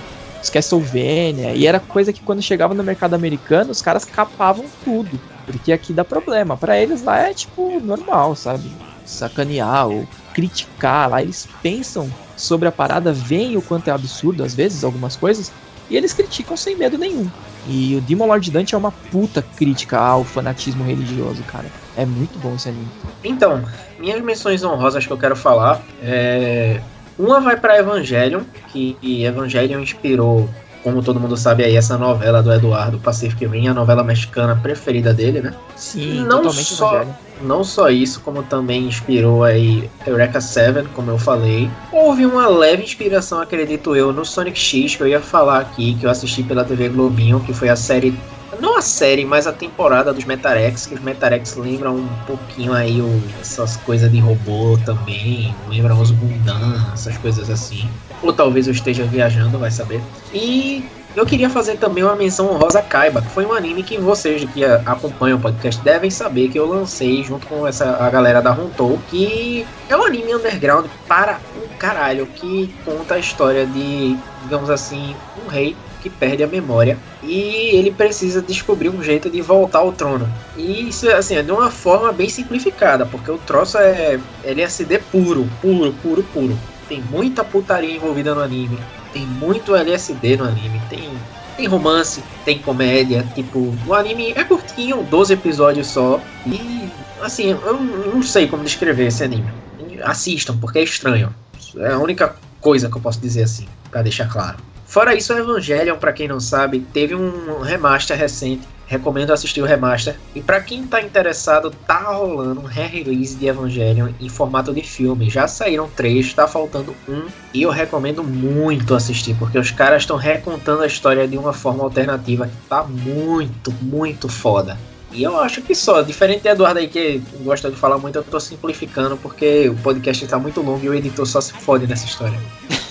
Castlevania, e era coisa que quando chegava no mercado americano, os caras capavam tudo, porque aqui dá problema. Para eles lá é tipo normal, sabe? Sacanear ou criticar lá, eles pensam sobre a parada, veem o quanto é absurdo às vezes algumas coisas, e eles criticam sem medo nenhum. E o Demon Lord Dante é uma puta crítica ao fanatismo religioso, cara. É muito bom esse anime. Então, minhas menções honrosas que eu quero falar é. Uma vai para Evangelion, que Evangelion inspirou, como todo mundo sabe aí, essa novela do Eduardo Pacific Rim, a novela mexicana preferida dele, né? Sim, não totalmente só. Não só isso, como também inspirou aí Eureka 7, como eu falei. Houve uma leve inspiração, acredito eu, no Sonic X, que eu ia falar aqui, que eu assisti pela TV Globinho, que foi a série não a série, mas a temporada dos Metarex, que os Metarex lembram um pouquinho aí o, essas coisas de robô também, lembram os Gundam, essas coisas assim. Ou talvez eu esteja viajando, vai saber. E eu queria fazer também uma menção honrosa a Kaiba, que foi um anime que vocês que acompanham o podcast devem saber que eu lancei junto com essa a galera da Runtou, que é um anime underground para um caralho, que conta a história de, digamos assim, um rei que perde a memória e ele precisa descobrir um jeito de voltar ao trono. E isso assim, é de uma forma bem simplificada, porque o troço é LSD puro, puro, puro, puro. Tem muita putaria envolvida no anime, tem muito LSD no anime, tem Tem romance, tem comédia, tipo, o anime é curtinho, 12 episódios só. E assim, eu não sei como descrever esse anime. Assistam, porque é estranho. É a única coisa que eu posso dizer assim, para deixar claro. Fora isso, o Evangelion, para quem não sabe, teve um remaster recente. Recomendo assistir o remaster. E para quem tá interessado, tá rolando um re-release de Evangelion em formato de filme. Já saíram três, tá faltando um. E eu recomendo muito assistir, porque os caras estão recontando a história de uma forma alternativa que tá muito, muito foda. E eu acho que só, diferente de Eduardo aí que gosta de falar muito, eu tô simplificando porque o podcast tá muito longo e o editor só se fode nessa história.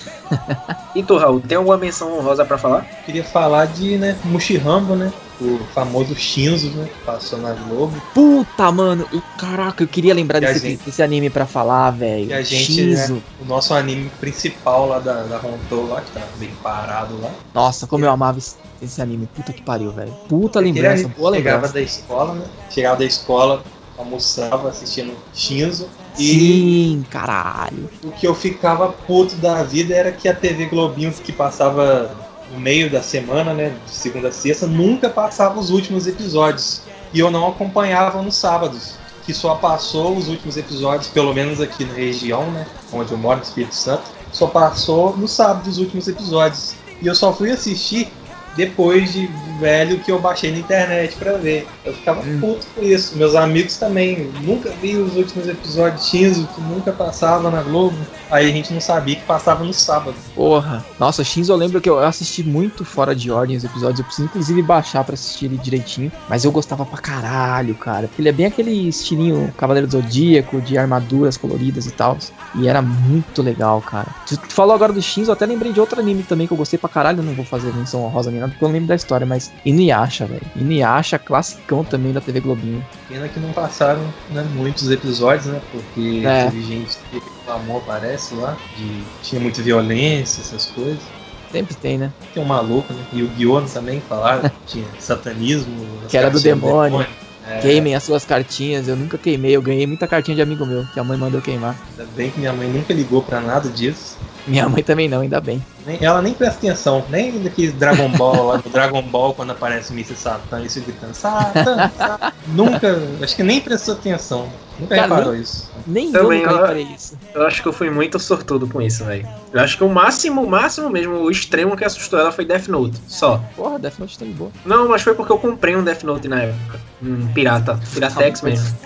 e tu, Raul, tem alguma menção honrosa para falar? Queria falar de, né, Mushirambo, né? O famoso Shinzo, né? Passou na Globo. Puta, mano. E, caraca, eu queria lembrar desse, gente, desse, anime pra falar, velho. E a gente, Shinzo. Né, o nosso anime principal lá da, da Hontou lá, que tá bem parado lá. Nossa, como eu amava esse, esse anime. Puta que pariu, velho. Puta lembrança, boa lembrança. Chegava da escola, né? Chegava da escola, almoçava assistindo Shinzo. Sim, caralho. O que eu ficava puto da vida era que a TV Globinho que passava no meio da semana, né, de segunda a sexta, nunca passava os últimos episódios. E eu não acompanhava nos sábados, que só passou os últimos episódios, pelo menos aqui na região, né, onde eu moro, no Espírito Santo, só passou no sábado os últimos episódios. E eu só fui assistir depois de velho que eu baixei na internet para ver. Eu ficava hum. puto com isso. Meus amigos também nunca vi os últimos episódios de Shinzo, que nunca passava na Globo. Aí a gente não sabia que passava no sábado. Porra. Nossa, Shinzo eu lembro que eu assisti muito fora de ordem os episódios. Eu preciso inclusive baixar para assistir ele direitinho. Mas eu gostava pra caralho, cara. Porque ele é bem aquele estilinho Cavaleiro do Zodíaco, de armaduras coloridas e tal. E era muito legal, cara. Tu falou agora do Shinzo, eu até lembrei de outro anime também que eu gostei pra caralho. Eu não vou fazer menção honrosa nem nada, porque eu lembro da história, mas Inuyasha, velho. Inuyasha, classicão também da TV Globinho. Pena que não passaram né, muitos episódios, né? Porque é. teve gente que reclamou, parece lá, de tinha muita violência, essas coisas. Sempre tem, né? Tem um maluco, né? E o Guion também falaram que tinha satanismo. Que era do demônio. demônio. É. Queimem as suas cartinhas. Eu nunca queimei, eu ganhei muita cartinha de amigo meu, que a mãe mandou queimar. Ainda bem que minha mãe nunca ligou pra nada disso. Minha mãe também não, ainda bem. Ela nem presta atenção, nem daquele Dragon Ball lá do Dragon Ball quando aparece o Mr. Satan e se gritando Satan, Satan. Nunca, acho que nem prestou atenção. Nunca Cara, reparou nem, isso. Nem Também, eu nunca reparei isso. Eu acho que eu fui muito sortudo com isso, velho. Eu acho que o máximo, o máximo mesmo, o extremo que assustou ela foi Death Note, só. Porra, Death Note tá de boa. Não, mas foi porque eu comprei um Death Note na época. Um pirata, Piratex mesmo.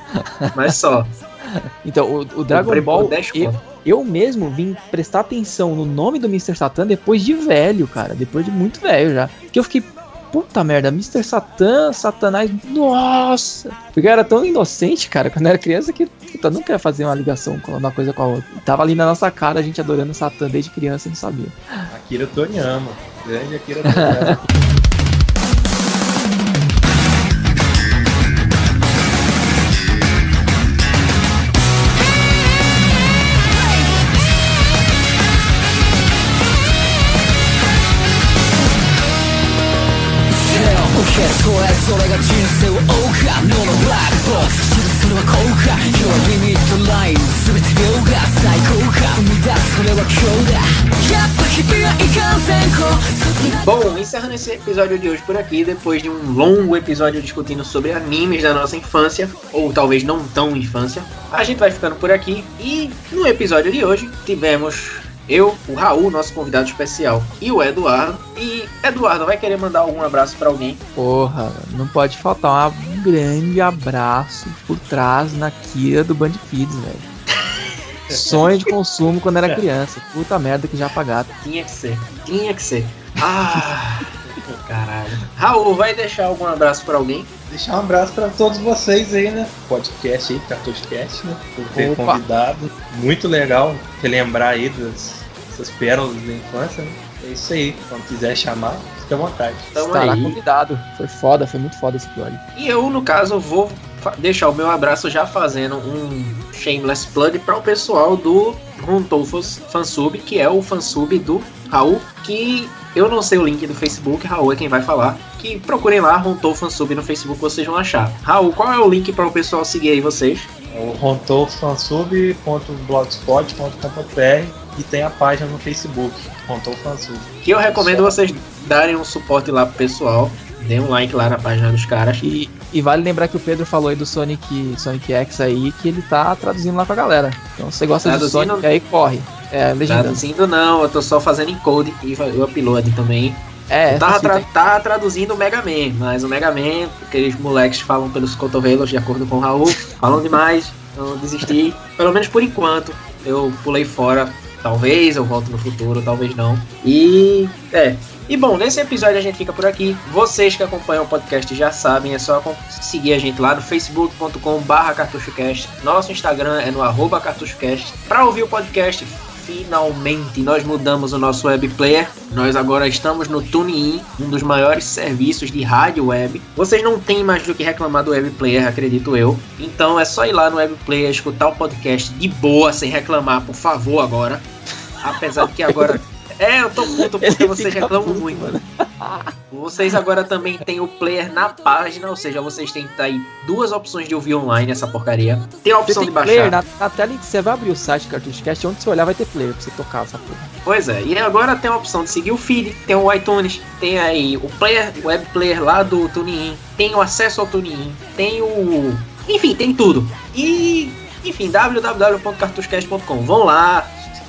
mas só. Então, o, o Dragon Ball, eu, eu mesmo vim prestar atenção no nome do Mr. Satan depois de velho, cara. Depois de muito velho já. Que eu fiquei, puta merda, Mr. Satan, Satanás, nossa! Porque eu era tão inocente, cara, quando eu era criança que puta, nunca ia fazer uma ligação com uma coisa com a outra. E tava ali na nossa cara, a gente adorando Satan desde criança e não sabia. Akira Toriyama, grande Akira Toriyama. それが人生を追うか脳のブラックボックス知るそれは効果今日はリミットライン全て秒が最高か生み出すそれは今日だやっぱ日々はいかんせんこ Bom, encerrando esse episódio de hoje por aqui, depois de um longo episódio discutindo sobre animes da nossa infância, ou talvez não tão infância, a gente vai ficando por aqui e no episódio de hoje tivemos eu, o Raul, nosso convidado especial, e o Eduardo. E Eduardo, vai querer mandar algum abraço para alguém? Porra, não pode faltar um grande abraço por trás na Kira do Band Kids, velho. Sonho de consumo quando era criança. Puta merda que já apagaram. Tinha que ser, tinha que ser. Ah, caralho. Raul, vai deixar algum abraço para alguém? Deixar um abraço para todos vocês aí, né? Podcast aí, Cartoscast, né? Por ter Opa. convidado. Muito legal relembrar aí das, essas pérolas da infância, né? É isso aí. Quando quiser chamar, fique à vontade. Tamo Estará aí. convidado. Foi foda, foi muito foda esse episódio. E eu, no caso, vou deixar o meu abraço já fazendo um shameless plug para o pessoal do Runtou Fansub, que é o fansub do Raul, que eu não sei o link do Facebook, Raul é quem vai falar. Que procurem lá, Rontou Fansub no Facebook, vocês vão achar. Raul, qual é o link para o pessoal seguir aí vocês? É o rontofansub.blogspot.com.br e tem a página no Facebook, Contou. Que eu recomendo Só... vocês darem um suporte lá pro pessoal. Dê um like lá na página dos caras. E, e vale lembrar que o Pedro falou aí do Sonic, Sonic X aí, que ele tá traduzindo lá com a galera. Então se você gosta traduzindo, de Sonic, aí corre. É, legendando. Traduzindo não, eu tô só fazendo encode e o upload também. É, tava, tra tava traduzindo o Mega Man, mas o Mega Man, aqueles moleques falam pelos cotovelos, de acordo com o Raul, falam demais, então desisti. Pelo menos por enquanto, eu pulei fora. Talvez eu volte no futuro, talvez não. E é. E bom, nesse episódio a gente fica por aqui. Vocês que acompanham o podcast já sabem, é só seguir a gente lá no facebook.com/barra cartuchocast. Nosso Instagram é no cartuchocast. Para ouvir o podcast, finalmente nós mudamos o nosso web player. Nós agora estamos no TuneIn, um dos maiores serviços de rádio web. Vocês não têm mais do que reclamar do web player, acredito eu. Então é só ir lá no web player, escutar o podcast de boa, sem reclamar, por favor, agora. Apesar de que agora é, eu tô puto porque vocês reclamam puto, muito. Mano. Vocês agora também têm o player na página, ou seja, vocês têm aí duas opções de ouvir online essa porcaria. Tem a opção de baixar. Player, na, na tela que você vai abrir o site do Cartuchocast, onde você olhar vai ter player pra você tocar essa porra. Pois é, e agora tem a opção de seguir o feed, tem o iTunes, tem aí o player, o web player lá do TuneIn, tem o acesso ao TuneIn, tem o. Enfim, tem tudo. E enfim, www.cartuchocast.com. Vão lá,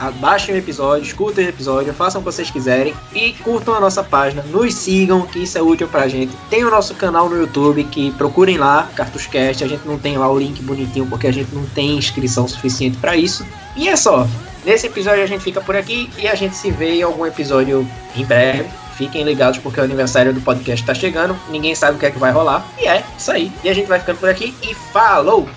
baixem o episódio, escutem o episódio, façam o que vocês quiserem e curtam a nossa página, nos sigam, que isso é útil pra gente. Tem o nosso canal no YouTube, que procurem lá, Cartuscast, a gente não tem lá o link bonitinho porque a gente não tem inscrição suficiente para isso. E é só. Nesse episódio a gente fica por aqui e a gente se vê em algum episódio em breve. Fiquem ligados porque o aniversário do podcast tá chegando, ninguém sabe o que é que vai rolar. E é isso aí. E a gente vai ficando por aqui e falou!